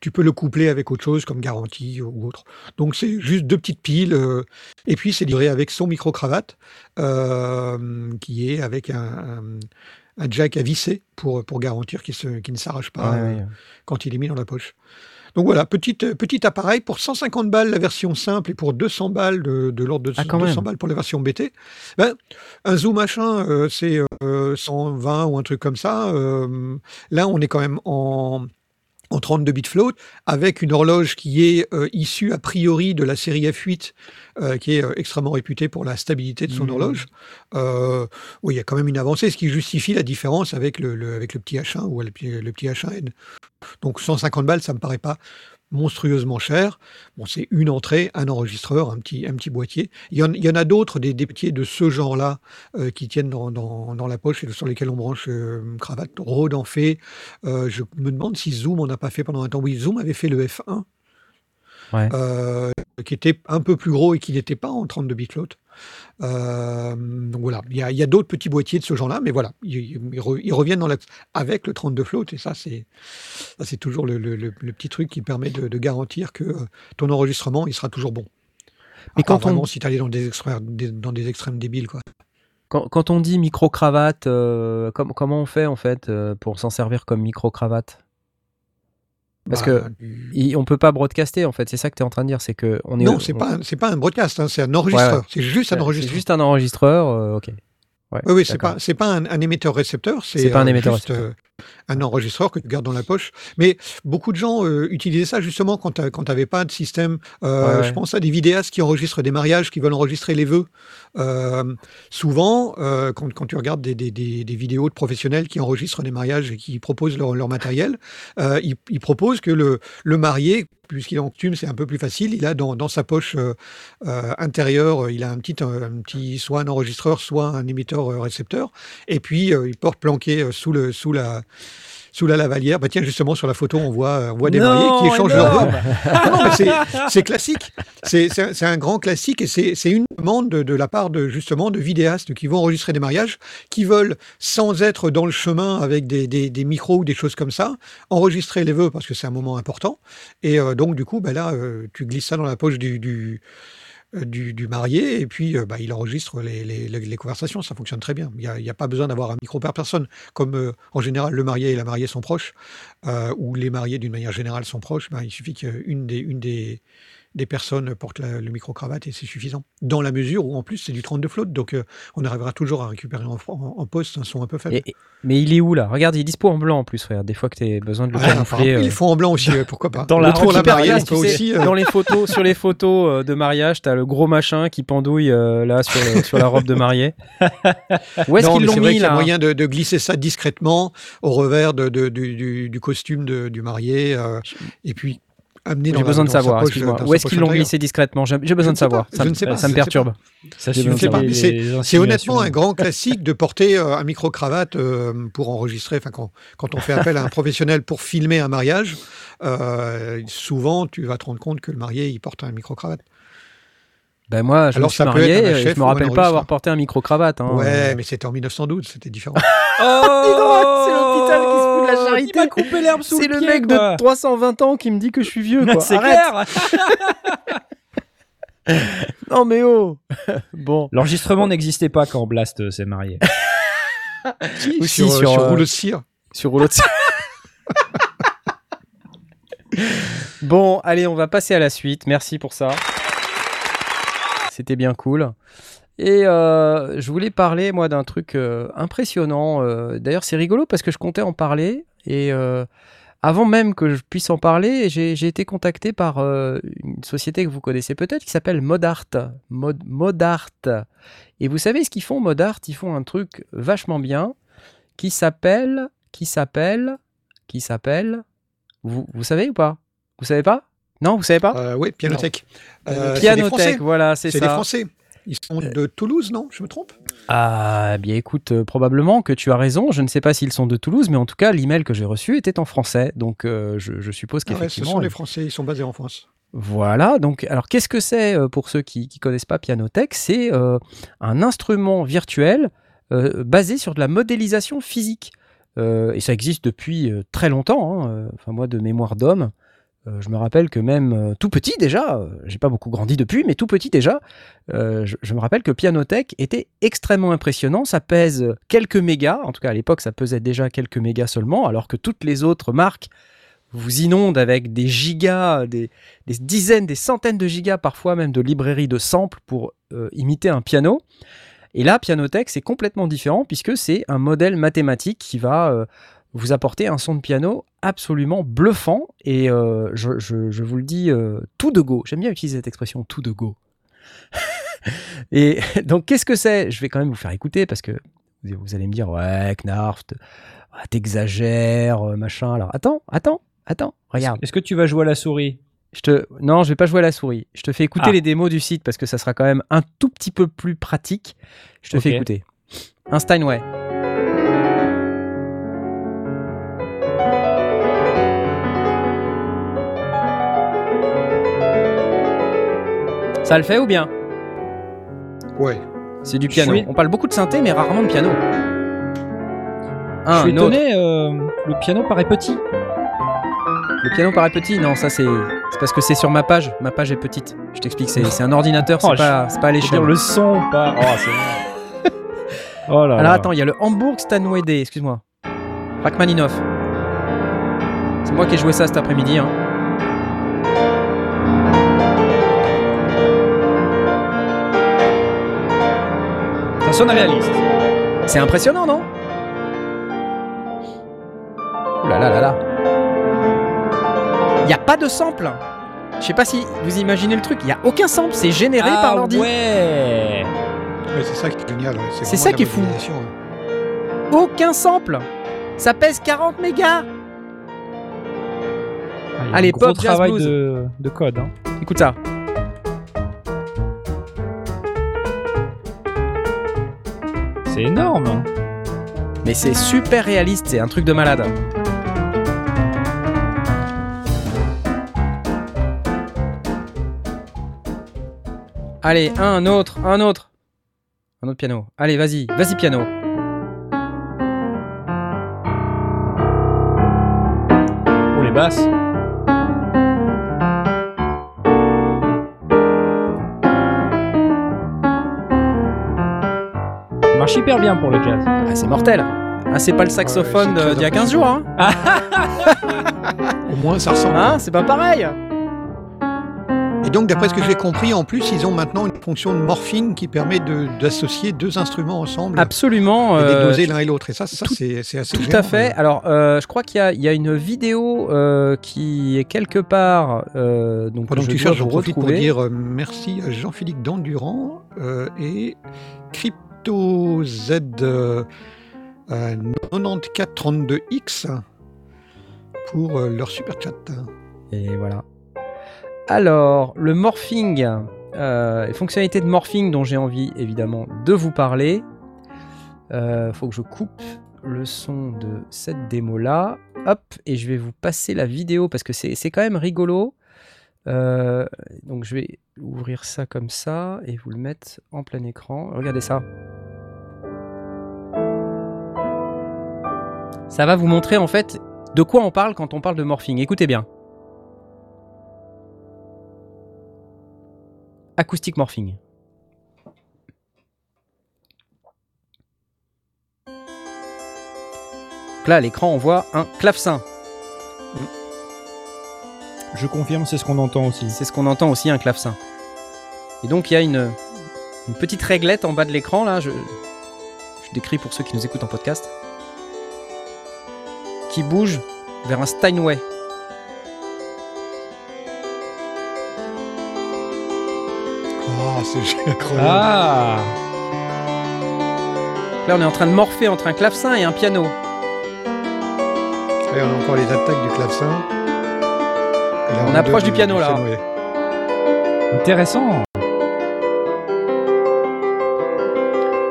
tu peux le coupler avec autre chose comme garantie ou autre. Donc c'est juste deux petites piles. et puis c'est livré avec son micro-cravate qui est avec un, jack à visser pour, pour garantir qu'il ne s'arrache pas quand il est mis dans la poche. Donc voilà, petit, petit appareil pour 150 balles la version simple et pour 200 balles de, l'ordre de 200 ah, balles pour la version BT. Ben, un zoom machin, euh, c'est 120 euh, ou un truc comme ça. Euh, là, on est quand même en en 32 bits float, avec une horloge qui est issue a priori de la série F8, qui est extrêmement réputée pour la stabilité de son mmh. horloge. oui, il y a quand même une avancée, ce qui justifie la différence avec le, avec le petit H1 ou le, le petit H1N. Donc 150 balles, ça me paraît pas monstrueusement cher. Bon, c'est une entrée, un enregistreur, un petit, un petit boîtier. Il y en, a d'autres, des, des de ce genre-là, euh, qui tiennent dans, la poche et sur lesquels on branche euh, cravate. Rode en fait. Euh, je me demande si Zoom en a pas fait pendant un temps. Oui, Zoom avait fait le F1. Qui était un peu plus gros et qui n'était pas en 32 bits float. Euh, donc voilà, il y a, d'autres petits boîtiers de ce genre-là, mais voilà, ils, reviennent dans avec le 32 float, et ça, c'est, c'est toujours le, petit truc qui permet de, garantir que euh, ton enregistrement, il sera toujours bon. Mais quand vraiment on... si tu allais dans des, extrêmes, dans des extrêmes débiles, quoi. Quand, on dit micro-cravate, euh, comment on fait en fait pour s'en servir comme micro-cravate? Parce qu'on bah, que on peut pas broadcaster en fait, c'est ça que tu es en train de dire, c'est que on est Non, c'est pas c'est pas un broadcast, hein, c'est un enregistreur, c'est juste un enregistreur. C'est juste un enregistreur, euh, OK. oui, oui, c'est pas c'est pas un, émetteur récepteur, c'est pas un émetteur juste, euh, un enregistreur que tu gardes dans la poche. Mais beaucoup de gens euh, utilisaient ça justement quand tu n'avais pas de système. Euh, je pense à des vidéastes qui enregistrent des mariages, qui veulent enregistrer les vœux. Euh, souvent, quand, quand, tu regardes des, des, des, vidéos de professionnels qui enregistrent des mariages et qui proposent leur, leur matériel, ils, ils, proposent que le, le marié, puisqu'il est en coutume, c'est un peu plus facile. Il a dans, dans sa poche intérieure, il a un petit, un petit, soit un enregistreur, soit un émetteur récepteur. Et puis, il porte planqué sous, le, sous la, sous la lavalière. Bah tiens, justement, sur la photo, on voit, on voit des mariés qui échangent leurs vœux. non, mais c'est classique. C'est un grand classique et c'est une demande de, la part de justement de vidéastes qui vont enregistrer des mariages, qui veulent, sans être dans le chemin avec des, des, des micros ou des choses comme ça, enregistrer les vœux parce que c'est un moment important. Et euh, donc, du coup, bah là, euh, tu glisses ça dans la poche du, du euh, du, marié et puis euh, bah, il enregistre les, conversations. Ça fonctionne très bien. Il n'y a, pas besoin d'avoir un micro par personne. Comme euh, en général le marié et la mariée sont proches, ou les mariés d'une manière générale sont proches, bah, il suffit qu'une une des, des personnes portent le micro-cravate et c'est suffisant. Dans la mesure où en plus c'est du 32 flotte, donc euh, on arrivera toujours à récupérer en, en, poste un son un peu faible. mais il est où là? Regarde, il est dispo en blanc en plus, regarde. Des fois que tu as besoin de le camoufler. il faut en blanc aussi, pourquoi pas. Dans la, aussi. Euh, Dans les photos, sur les photos euh, de mariage, tu as le gros machin qui pendouille là sur, sur la robe de mariée. où est-ce qu'ils l'ont mis là Il y a moyen de, glisser ça discrètement au revers de, du, du, costume du marié. et puis j'ai besoin de savoir, excuse-moi. Où est-ce qu'ils l'ont glissé discrètement J'ai besoin de savoir. Ça, me perturbe. C'est honnêtement un grand classique de porter euh, un micro-cravate euh, pour enregistrer. Enfin, quand, quand on fait appel à un professionnel pour filmer un mariage, euh, souvent, tu vas te rendre compte que le marié, il porte un micro-cravate. Ben moi, je me suis marié, je me rappelle pas avoir porté un micro-cravate. Hein. Ouais, mais c'était en 1912, c'était différent. oh, c'est l'hôpital qui se fout de la charité. Il m'a coupé l'herbe sous le pied. C'est le mec de 320 ans qui me dit que je suis vieux. C'est clair. non mais oh. bon. L'enregistrement n'existait pas quand Blast euh, s'est marié. si, sur, sur, sur euh, rouleau de cire. Sur rouleau de cire. bon, allez, on va passer à la suite. Merci pour ça c'était bien cool. Et euh, je voulais parler, moi, d'un truc euh, impressionnant. Euh, d'ailleurs, c'est rigolo parce que je comptais en parler. Et avant même que je puisse en parler, j'ai été contacté par une société que vous connaissez peut-être qui s'appelle Modart. Mod, Modart. Et vous savez ce qu'ils font, Modart? Ils font un truc vachement bien qui s'appelle. Qui s'appelle. Qui s'appelle. Vous, vous savez ou pas? Vous savez pas? Non, vous savez pas? Euh, Oui, Pianotech. Euh, Pianotech, voilà, c'est ça. C'est des Français. Ils sont de Toulouse, non? Je me trompe? Ah, bien écoute, euh, probablement que tu as raison. Je ne sais pas s'ils sont de Toulouse, mais en tout cas, l'email que j'ai reçu était en français. Donc, je, suppose qu'effectivement. Ah ouais, ce sont les Français, ils sont basés en France. Voilà, donc alors qu'est-ce que c'est pour ceux qui ne connaissent pas Pianotech? C'est un instrument virtuel basé sur de la modélisation physique. et ça existe depuis très longtemps, hein, enfin moi de mémoire d'homme. Euh, je me rappelle que même euh, tout petit déjà, euh, j'ai pas beaucoup grandi depuis, mais tout petit déjà, je, me rappelle que Pianotech était extrêmement impressionnant. Ça pèse quelques mégas, en tout cas à l'époque ça pesait déjà quelques mégas seulement, alors que toutes les autres marques vous inondent avec des gigas, des, dizaines, des centaines de gigas, parfois même de librairies de samples pour imiter un piano. Et là, Pianotech, c'est complètement différent puisque c'est un modèle mathématique qui va vous apporter un son de piano absolument bluffant et euh, je, vous le dis euh, tout de go. J'aime bien utiliser cette expression tout de go. et donc qu'est-ce que c'est? Je vais quand même vous faire écouter parce que vous allez me dire ouais Knarft, ah, t'exagères, euh, machin. Alors attends, attends, attends, regarde. Est-ce que tu vas jouer à la souris? Je te... Non, je vais pas jouer à la souris. Je te fais écouter ah. les démos du site parce que ça sera quand même un tout petit peu plus pratique. Je te fais écouter. Un Steinway. Ça le fait ou bien Ouais. C'est du piano. On parle beaucoup de synthé, mais rarement de piano. Un, Je suis étonné, euh, le piano paraît petit. Le piano paraît petit Non, ça c'est parce que c'est sur ma page. Ma page est petite. Je t'explique, c'est un ordinateur, c'est oh, pas, pas à l'échelle. Le son, pas. Oh, oh là Alors attends, il y a le Hamburg Stanway Day, excuse-moi. Rachmaninoff. C'est moi qui ai joué ça cet après-midi. Hein. Réaliste. C'est impressionnant, non? Ouh là là là là. Il n'y a pas de sample. Je sais pas si vous imaginez le truc. Il n'y a aucun sample. C'est généré par ah l'ordi. Ouais. c'est ça qui est génial. C'est ça qui est fou. Aucun sample. Ça pèse 40 mégas. Ah, Allez, pop, travail de, de, code. Hein. Écoute ça. C'est énorme. Mais c'est super réaliste, c'est un truc de malade. Allez, un autre, un autre. Un autre piano. Allez, vas-y, vas-y piano. Oh les basses. Marche hyper bien pour le jazz. Ah, c'est mortel. Ah, c'est pas le saxophone d'il y a 15 jours. Hein. Au moins, ça ressemble. Hein, c'est pas pareil. Et donc, d'après ce que j'ai compris, en plus, ils ont maintenant une fonction de morphing qui permet d'associer deux instruments ensemble. Absolument. Et de euh, doser l'un et l'autre. Et ça, ça c'est assez Tout à fait. Alors, euh, je crois qu'il y, y, a une vidéo euh, qui est quelque part. donc, Pendant que tu cherches, je profite pour dire merci à Jean-Philippe Dandurand et Z 9432X euh, pour euh, leur super chat. Et voilà. Alors, le morphing, euh, fonctionnalités de morphing dont j'ai envie évidemment de vous parler. Il faut que je coupe le son de cette démo là. Hop, et je vais vous passer la vidéo parce que c'est quand même rigolo. Donc je vais ouvrir ça comme ça et vous le mettre en plein écran. Regardez ça. Ça va vous montrer en fait de quoi on parle quand on parle de morphing. Écoutez bien. Acoustic morphing. là, à l'écran, on voit un clavecin. Je confirme, c'est ce qu'on entend aussi. C'est ce qu'on entend aussi, un clavecin. Et donc, il y a une, petite réglette en bas de l'écran, là. Je, je décris pour ceux qui nous écoutent en podcast qui bouge vers un Steinway. Oh, c'est incroyable. Ah Là, on est en train de morpher entre un clavecin et un piano. Là, on a encore les attaques du clavecin. On approche du piano, là. Intéressant.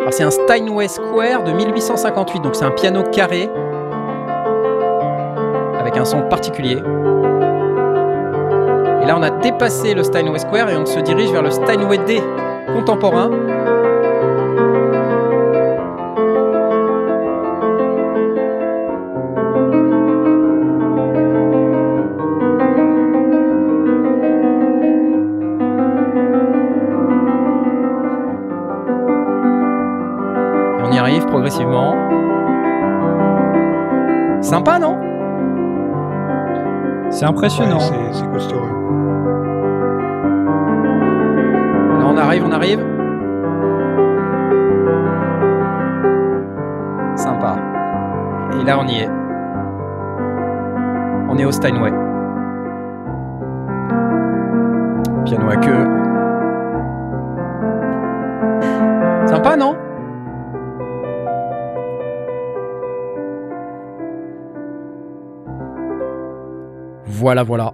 Alors, c'est un Steinway Square de 1858, donc c'est un piano carré un son particulier. Et là, on a dépassé le Steinway Square et on se dirige vers le Steinway D contemporain. Arrive progressivement. Sympa, non? C'est impressionnant. c'est costaud. Là, on arrive, on arrive. Sympa. Et là, on y est. On est au Steinway. Piano à queue. Voilà, voilà.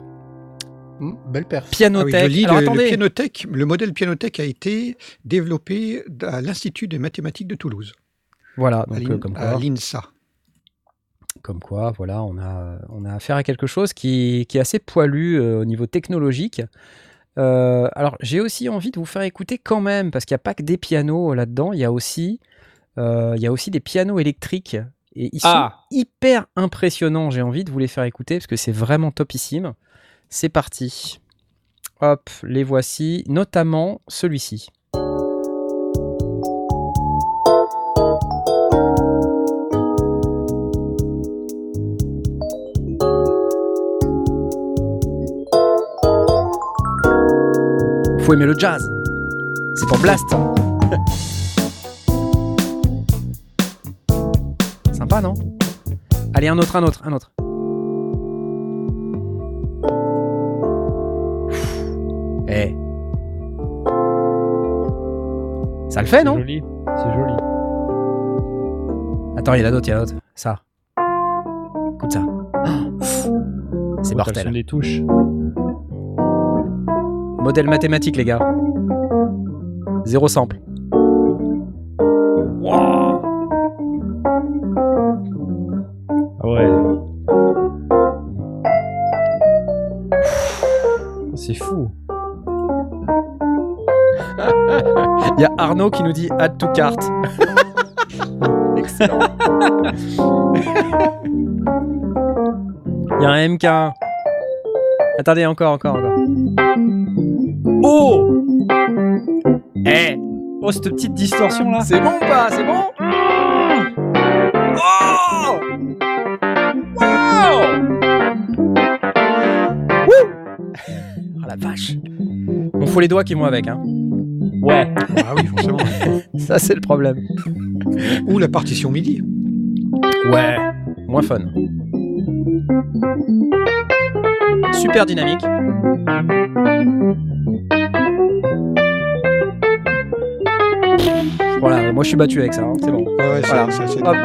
Hmm, belle. Pianotech. Ah oui, Alors, le, attendez. le, pianotech, le modèle Pianotech a été développé à l'Institut des mathématiques de Toulouse, Voilà, à donc l'IN- euh, comme à quoi. l'INSA. Comme quoi, voilà, on a, on a affaire à quelque chose qui, qui est assez poilu euh, au niveau technologique. Euh, alors, j'ai aussi envie de vous faire écouter quand même, parce qu'il n'y a pas que des pianos là-dedans, il y, a aussi, euh, il y a aussi des pianos électriques. Et ils sont Ah. hyper impressionnants, j'ai envie de vous les faire écouter, parce que c'est vraiment topissime. C'est parti. Hop, les voici, notamment celui-ci. Faut aimer le jazz? C'est pour Blast. Sympa, non Allez, un autre, un autre, un autre. Eh. Ça le fait, C'est non joli. C'est joli. Attends, il y en a d'autres, il y en a d'autres. Ça. Écoute ça. C'est mortel. touches. Modèle mathématique, les gars. Zéro sample. Ah Il y a Arnaud qui nous dit add to cart. Excellent. Il y a un MK1. Attendez, encore, encore, encore. Oh Eh Oh, cette petite distorsion là C'est bon ou pas? C'est bon? Oh Wouh Oh la vache On faut les doigts qui vont avec, hein. Ouais. Ah oui, forcément. Ça, c'est le problème. Ou la partition MIDI. Ouais. Moins fun. Super dynamique. Voilà, moi je suis battu avec ça, hein, c'est bon. Ouais, ouais, c'est- c'est- c'est- Hop.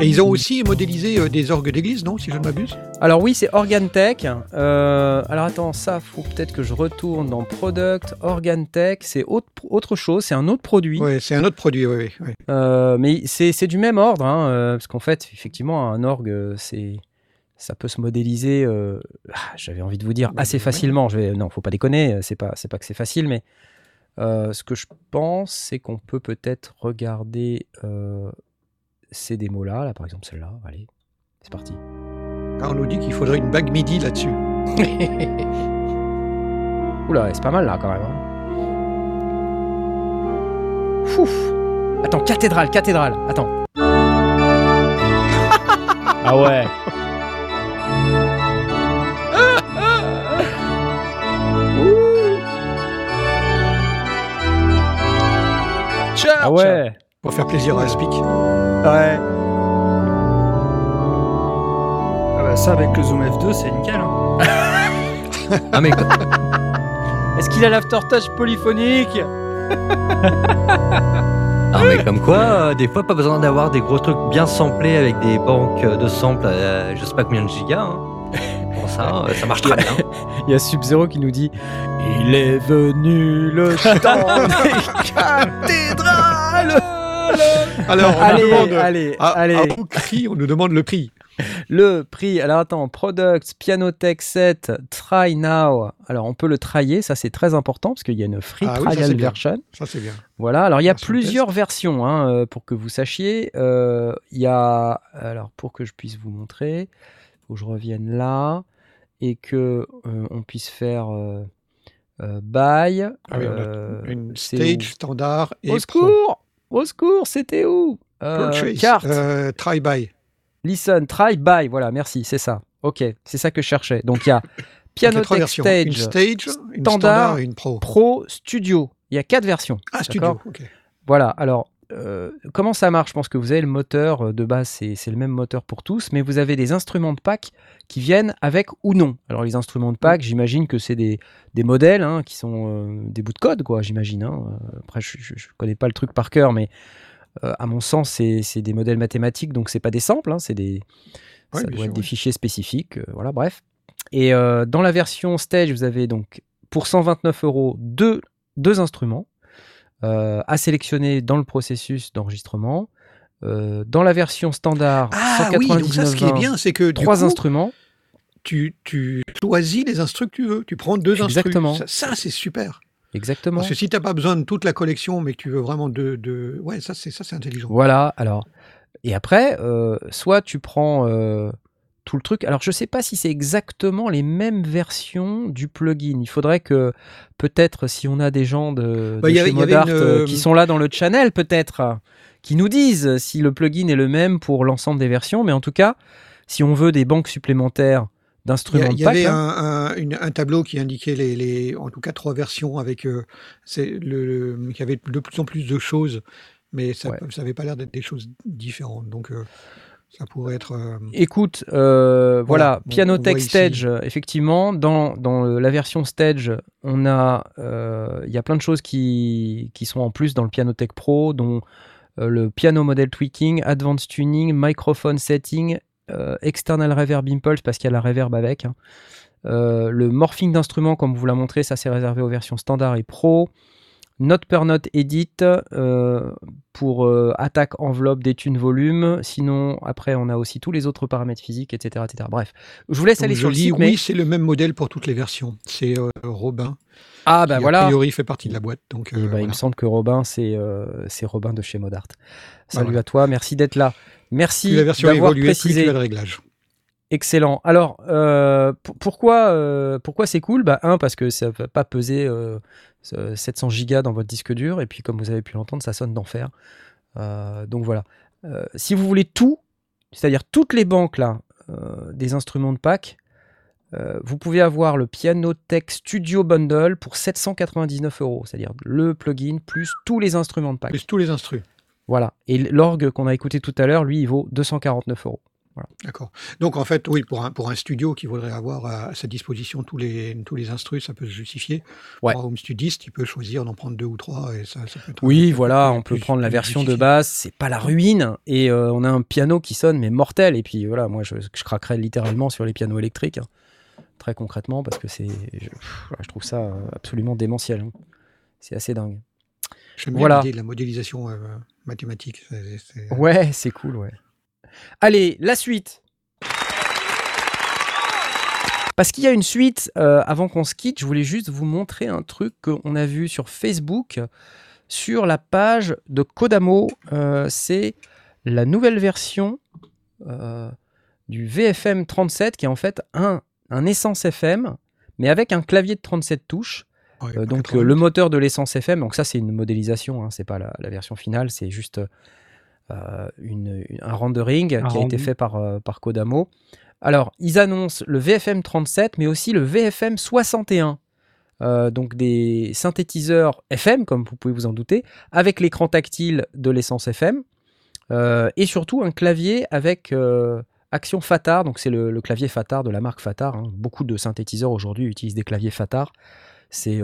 Et ils ont aussi modélisé euh, des orgues d'église, non, si je ne m'abuse? Alors oui, c'est Organtech. Euh, alors attends, ça, faut peut-être que je retourne dans Product. Organtech, c'est autre, autre chose, c'est un autre produit. Ouais, c'est un autre produit, oui, oui. oui. Euh, mais c'est du même ordre, hein, parce qu'en fait, effectivement, un orgue, c'est ça peut se modéliser. euh, ah, J'avais envie de vous dire Bah, assez facilement. Je vais, non, faut pas déconner. C'est pas, pas que c'est facile, mais euh, ce que je pense, c'est qu'on peut peut-être regarder euh, ces démos-là, là, par exemple celle-là. Allez, c'est parti. Ah, on nous dit qu'il faudrait une bague MIDI là-dessus. Oula, c'est pas mal là quand même. hein. Fouf. Attends, cathédrale, cathédrale. Attends. Ah ouais. Ah ouais. Pour faire plaisir à Aspic. Ouais. Ah bah ça avec le zoom F2 c'est nickel. hein. Ah, mais Est-ce qu'il a l'aftertouch polyphonique? Ah mais comme quoi, euh, des fois pas besoin d'avoir des gros trucs bien samplés avec des banques de samples, euh, je sais pas combien de gigas. hein. Pour ça, euh, ça marche très bien. Il y a Sub-Zero qui nous dit Il est venu le temps des cathédrales Alors, on Allez, nous demande, allez, à, allez. à on nous demande le prix. Le prix, alors attends, Products, Pianotech 7, Try Now. Alors on peut le tryer, ça c'est très important parce qu'il y a une free Ah oui, ça, trial c'est bien. version. Ça, c'est bien. Voilà, alors il y a Version plusieurs versions hein, euh, pour que vous sachiez. Euh, Il y a, alors pour que je puisse vous montrer, faut que je revienne là et que euh, on puisse faire euh, buy. Ah oui, Une stage standard et Au pro. secours Au secours, c'était où? Carte. try by. Listen, try by. Voilà, merci, c'est ça. Ok, c'est ça que je cherchais. Donc il y a Piano Stage, une stage, standard, une pro. Pro, studio. Il y a quatre versions. Ah, studio, ok. Voilà, alors euh, comment ça marche? Je pense que vous avez le moteur euh, de base, c'est le même moteur pour tous, mais vous avez des instruments de pack qui viennent avec ou non. Alors les instruments de pack, j'imagine que c'est des, des, modèles hein, qui sont euh, des bouts de code, quoi, j'imagine. Hein. Après, je ne connais pas le truc par cœur, mais à mon sens, c'est des modèles mathématiques, donc c'est pas des samples, hein, c'est des, ça doit être des fichiers spécifiques. voilà, bref. Et dans la version Stage, vous avez donc pour 129 euros deux, deux instruments. Euh, à sélectionner dans le processus d'enregistrement. Euh, dans la version standard, ah, oui, donc ça, ce qui est bien, c'est que trois instruments. Tu, tu, choisis les instruments que tu veux. Tu prends deux Exactement. instruments. Ça, c'est super. Exactement. Parce que si tu n'as pas besoin de toute la collection, mais que tu veux vraiment deux, de... ouais, ça c'est ça c'est intelligent. Voilà. Alors, et après, euh, soit tu prends tout le truc. Alors je ne sais pas si c'est exactement les mêmes versions du plugin. Il faudrait que peut-être si on a des gens de, bah, chez Modart euh, qui sont là dans le channel, peut-être, qui nous disent si le plugin est le même pour l'ensemble des versions. Mais en tout cas, si on veut des banques supplémentaires d'instruments Il y, avait un, tableau qui indiquait les, en tout cas trois versions avec euh, le, il y avait de plus en plus de choses, mais ça n'avait pas l'air d'être des choses différentes. Donc euh, ça pourrait être. Euh, Écoute, euh, voilà, Piano Tech Stage, effectivement, dans, dans, la version Stage, on a, euh, il y a plein de choses qui, qui, sont en plus dans le Piano Tech Pro, dont le piano model tweaking, advanced tuning, microphone setting, external reverb impulse parce qu'il y a la reverb avec. Hein. le morphing d'instruments, comme vous l'a montré, ça c'est réservé aux versions standard et pro note per note edit euh, pour euh, attaque, enveloppe, détune, volume. Sinon, après, on a aussi tous les autres paramètres physiques, etc. etc. Bref, je vous laisse aller sur le site. Oui, c'est le même modèle pour toutes les versions. C'est euh, Robin. Ah, bah voilà. A priori, fait partie de la boîte. Donc, eh ben, Il me semble que Robin, c'est Robin de chez Modart. Salut à toi, merci d'être là. Merci d'avoir précisé. le réglage. Excellent. Alors, pourquoi, pourquoi c'est cool? Bah, Un, parce que ça ne va pas peser 700 gigas dans votre disque dur, et puis comme vous avez pu l'entendre, ça sonne d'enfer. Euh, donc voilà. Euh, si vous voulez tout, c'est-à-dire toutes les banques là, euh, des instruments de pack, vous pouvez avoir le Piano Tech Studio Bundle pour 799 euros, c'est-à-dire le plugin plus tous les instruments de pack. Plus tous les instruments. Voilà. Et l'orgue qu'on a écouté tout à l'heure, lui, il vaut 249 euros. D'accord. Donc en fait, oui, pour un, pour un studio qui voudrait avoir à, sa disposition tous les, tous les instrus, ça peut se justifier. Pour un home studiste, il peut choisir d'en prendre deux ou trois. Et ça, ça peut oui, voilà, on peut prendre la version de base, c'est pas la ruine. Et euh, on a un piano qui sonne, mais mortel. Et puis voilà, moi je, je craquerais littéralement sur les pianos électriques, hein. très concrètement, parce que c'est, je, trouve ça absolument démentiel. Hein. C'est assez dingue. J'aime bien voilà. l'idée de la modélisation euh, mathématique. Ouais, c'est cool, ouais. Allez, la suite. Parce qu'il y a une suite, euh, avant qu'on se quitte, je voulais juste vous montrer un truc qu'on a vu sur Facebook, sur la page de Kodamo. Euh, c'est la nouvelle version euh, du VFM 37, qui est en fait un, un Essence FM, mais avec un clavier de 37 touches. donc le moteur de l'essence FM, donc ça c'est une modélisation, hein, c'est pas la, la, version finale, c'est juste une, un rendering qui a été fait par, euh, par Kodamo. Alors, ils annoncent le VFM 37, mais aussi le VFM 61. Euh, donc des synthétiseurs FM, comme vous pouvez vous en douter, avec l'écran tactile de l'essence FM, et surtout un clavier avec action Fatar, donc c'est le, clavier Fatar de la marque Fatar. Hein. Beaucoup de synthétiseurs aujourd'hui utilisent des claviers Fatar. C'est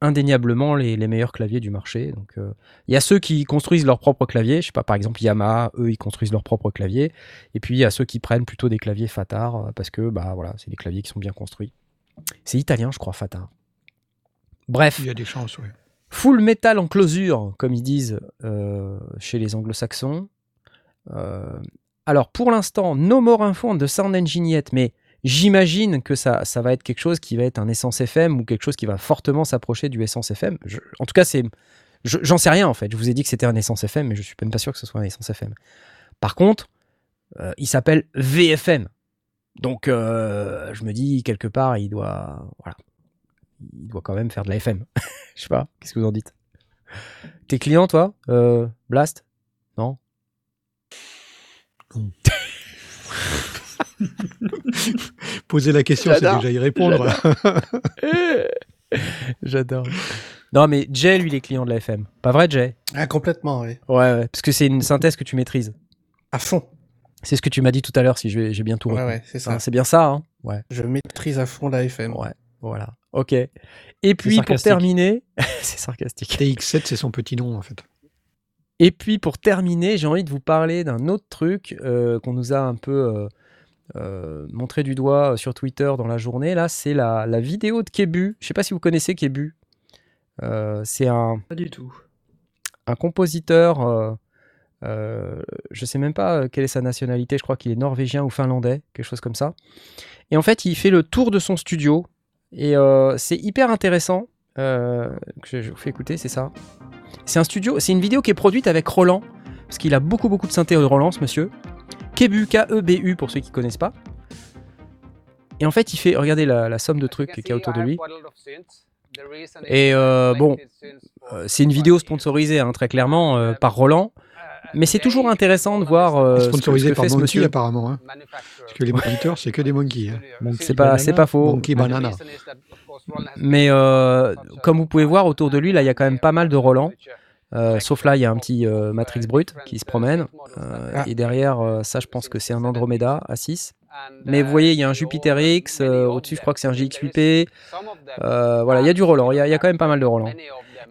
indéniablement les, meilleurs claviers du marché. Donc, il euh, y a ceux qui construisent leur propre clavier. Je sais pas, par exemple Yamaha, eux, ils construisent leur propre clavier. Et puis il y a ceux qui prennent plutôt des claviers Fatar euh, parce que bah voilà, c'est des claviers qui sont bien construits. C'est italien, je crois, Fatar. Bref. Il y a des chances, oui. Full metal en closure, comme ils disent euh, chez les anglo-saxons. alors pour l'instant, no more info de sound engine yet, mais J'imagine que ça, ça va être quelque chose qui va être un Essence FM ou quelque chose qui va fortement s'approcher du Essence FM. en tout cas, c'est, j'en sais rien en fait. Je vous ai dit que c'était un Essence FM, mais je suis même pas sûr que ce soit un Essence FM. Par contre, euh, il s'appelle VFM. Donc, euh, je me dis quelque part, il doit, voilà, il doit quand même faire de la FM. je sais pas. Qu'est-ce que vous en dites? T'es client, toi, euh, Blast? Non? Poser la question, c'est déjà y répondre. J'adore. Non, mais Jay, lui, il est client de la FM. Pas vrai, Jay? Ah, complètement, oui. Ouais, ouais, parce que c'est une synthèse que tu maîtrises. À fond. C'est ce que tu m'as dit tout à l'heure, si j'ai bien tout Ouais, ouais, c'est ça. c'est bien ça, hein Ouais. Je maîtrise à fond la FM. Ouais, voilà. Ok. Et puis, pour terminer... c'est sarcastique. TX7, c'est son petit nom, en fait. Et puis, pour terminer, j'ai envie de vous parler d'un autre truc euh, qu'on nous a un peu... Euh, euh, montré du doigt sur Twitter dans la journée, là, c'est la, la, vidéo de Kebu. Je sais pas si vous connaissez Kebu. Euh, c'est un. Pas du tout. Un compositeur. Euh, euh, je sais même pas quelle est sa nationalité. Je crois qu'il est norvégien ou finlandais, quelque chose comme ça. Et en fait, il fait le tour de son studio. Et c'est hyper intéressant. je, je, vous fais écouter, c'est ça. C'est un studio, c'est une vidéo qui est produite avec Roland, parce qu'il a beaucoup beaucoup de synthé de Roland, ce monsieur. Kebu, K-E-B-U pour ceux qui connaissent pas. Et en fait, il fait, regardez la, la somme de trucs qu'il y a autour de lui. Et euh, bon, euh, c'est une vidéo sponsorisée, hein, très clairement, euh, par Roland. Mais c'est toujours intéressant de voir euh, sponsorisé ce que, par Monkey, monsieur. apparemment. Hein. Parce que les moniteurs, c'est que des monkeys. Hein. c'est pas, c'est pas faux. Monkey Banana. Mais comme vous pouvez voir autour de lui, là, il y a quand même pas mal de Roland. Euh, sauf là, il y a un petit euh, Matrix Brut qui se promène. Euh, et derrière, euh, ça, je pense que c'est un Andromeda à 6. Mais vous voyez, il y a un Jupiter X. euh, Au-dessus, je crois que c'est un GX8P. Euh, voilà, il y a du Roland. Il y, a- il y a quand même pas mal de Roland.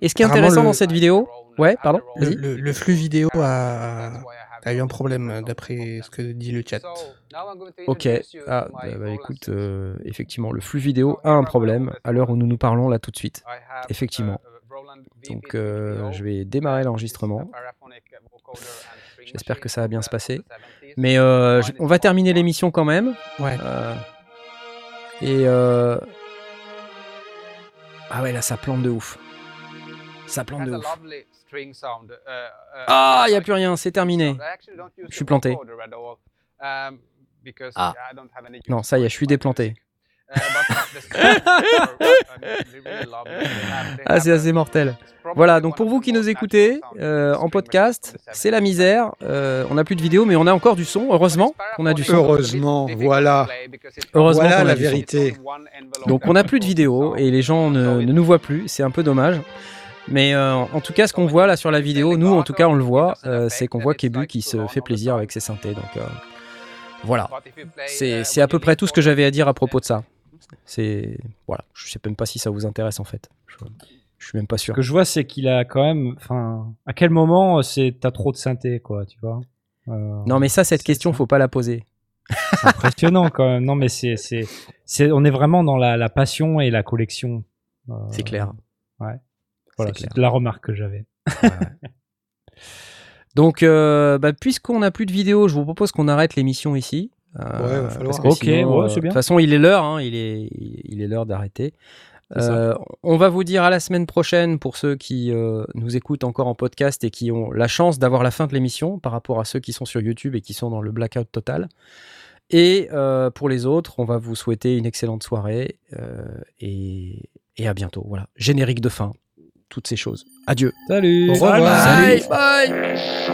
Et ce qui est intéressant le- dans cette vidéo. Ouais, pardon Le, Vas-y. le- le flux vidéo a, a eu un problème, d'après ce que dit le chat. Ok. Ah, bah, bah, écoute, euh, effectivement, le flux vidéo a un problème à l'heure où nous nous parlons là tout de suite. Effectivement. Donc, euh, je vais démarrer l'enregistrement. J'espère que ça va bien se passer. Mais euh, je- on va terminer l'émission quand même. Ouais. Euh, et euh... ah ouais, là ça plante de ouf. Ça plante de ouf. Ah, il y a plus rien, c'est terminé. Je suis planté. Ah. Non, ça y est, je suis déplanté. Ah, c'est assez mortel. Voilà, donc pour vous qui nous écoutez euh, en podcast, c'est la misère. Euh, on n'a plus de vidéo, mais on a encore du son. Heureusement qu'on a du son. Heureusement, voilà. Heureusement Voilà la vérité. Donc on n'a plus de vidéo et les gens ne, ne nous voient plus. C'est un peu dommage. Mais euh, en tout cas, ce qu'on voit là sur la vidéo, nous en tout cas, on le voit, c'est qu'on voit Kebu qui se fait plaisir avec ses synthés. Donc voilà, c'est à peu près tout ce que j'avais à dire à propos de ça. C'est voilà, je sais même pas si ça vous intéresse en fait. Je, je suis même pas sûr. Ce que je vois, c'est qu'il a quand même. Enfin, à quel moment euh, c'est t'as trop de synthé, quoi, tu vois Euh, Non mais ça, cette question, ça. faut pas la poser. C'est impressionnant quand même. Non, mais c'est, c'est, c'est, on est vraiment dans la, la passion et la collection. Euh, C'est clair. Ouais. Voilà, C'est la remarque que j'avais. Donc, euh, bah, puisqu'on n'a plus de vidéo, je vous propose qu'on arrête l'émission ici. Euh, Ouais, va falloir. parce que Ok, sinon, ouais, euh, De toute façon, il est l'heure. hein, il est, il est l'heure d'arrêter. Euh, on va vous dire à la semaine prochaine pour ceux qui euh, nous écoutent encore en podcast et qui ont la chance d'avoir la fin de l'émission par rapport à ceux qui sont sur YouTube et qui sont dans le blackout total. Et euh, pour les autres, on va vous souhaiter une excellente soirée euh, et, et à bientôt. Voilà, générique de fin, toutes ces choses. Adieu. Salut. Au revoir. Bye bye.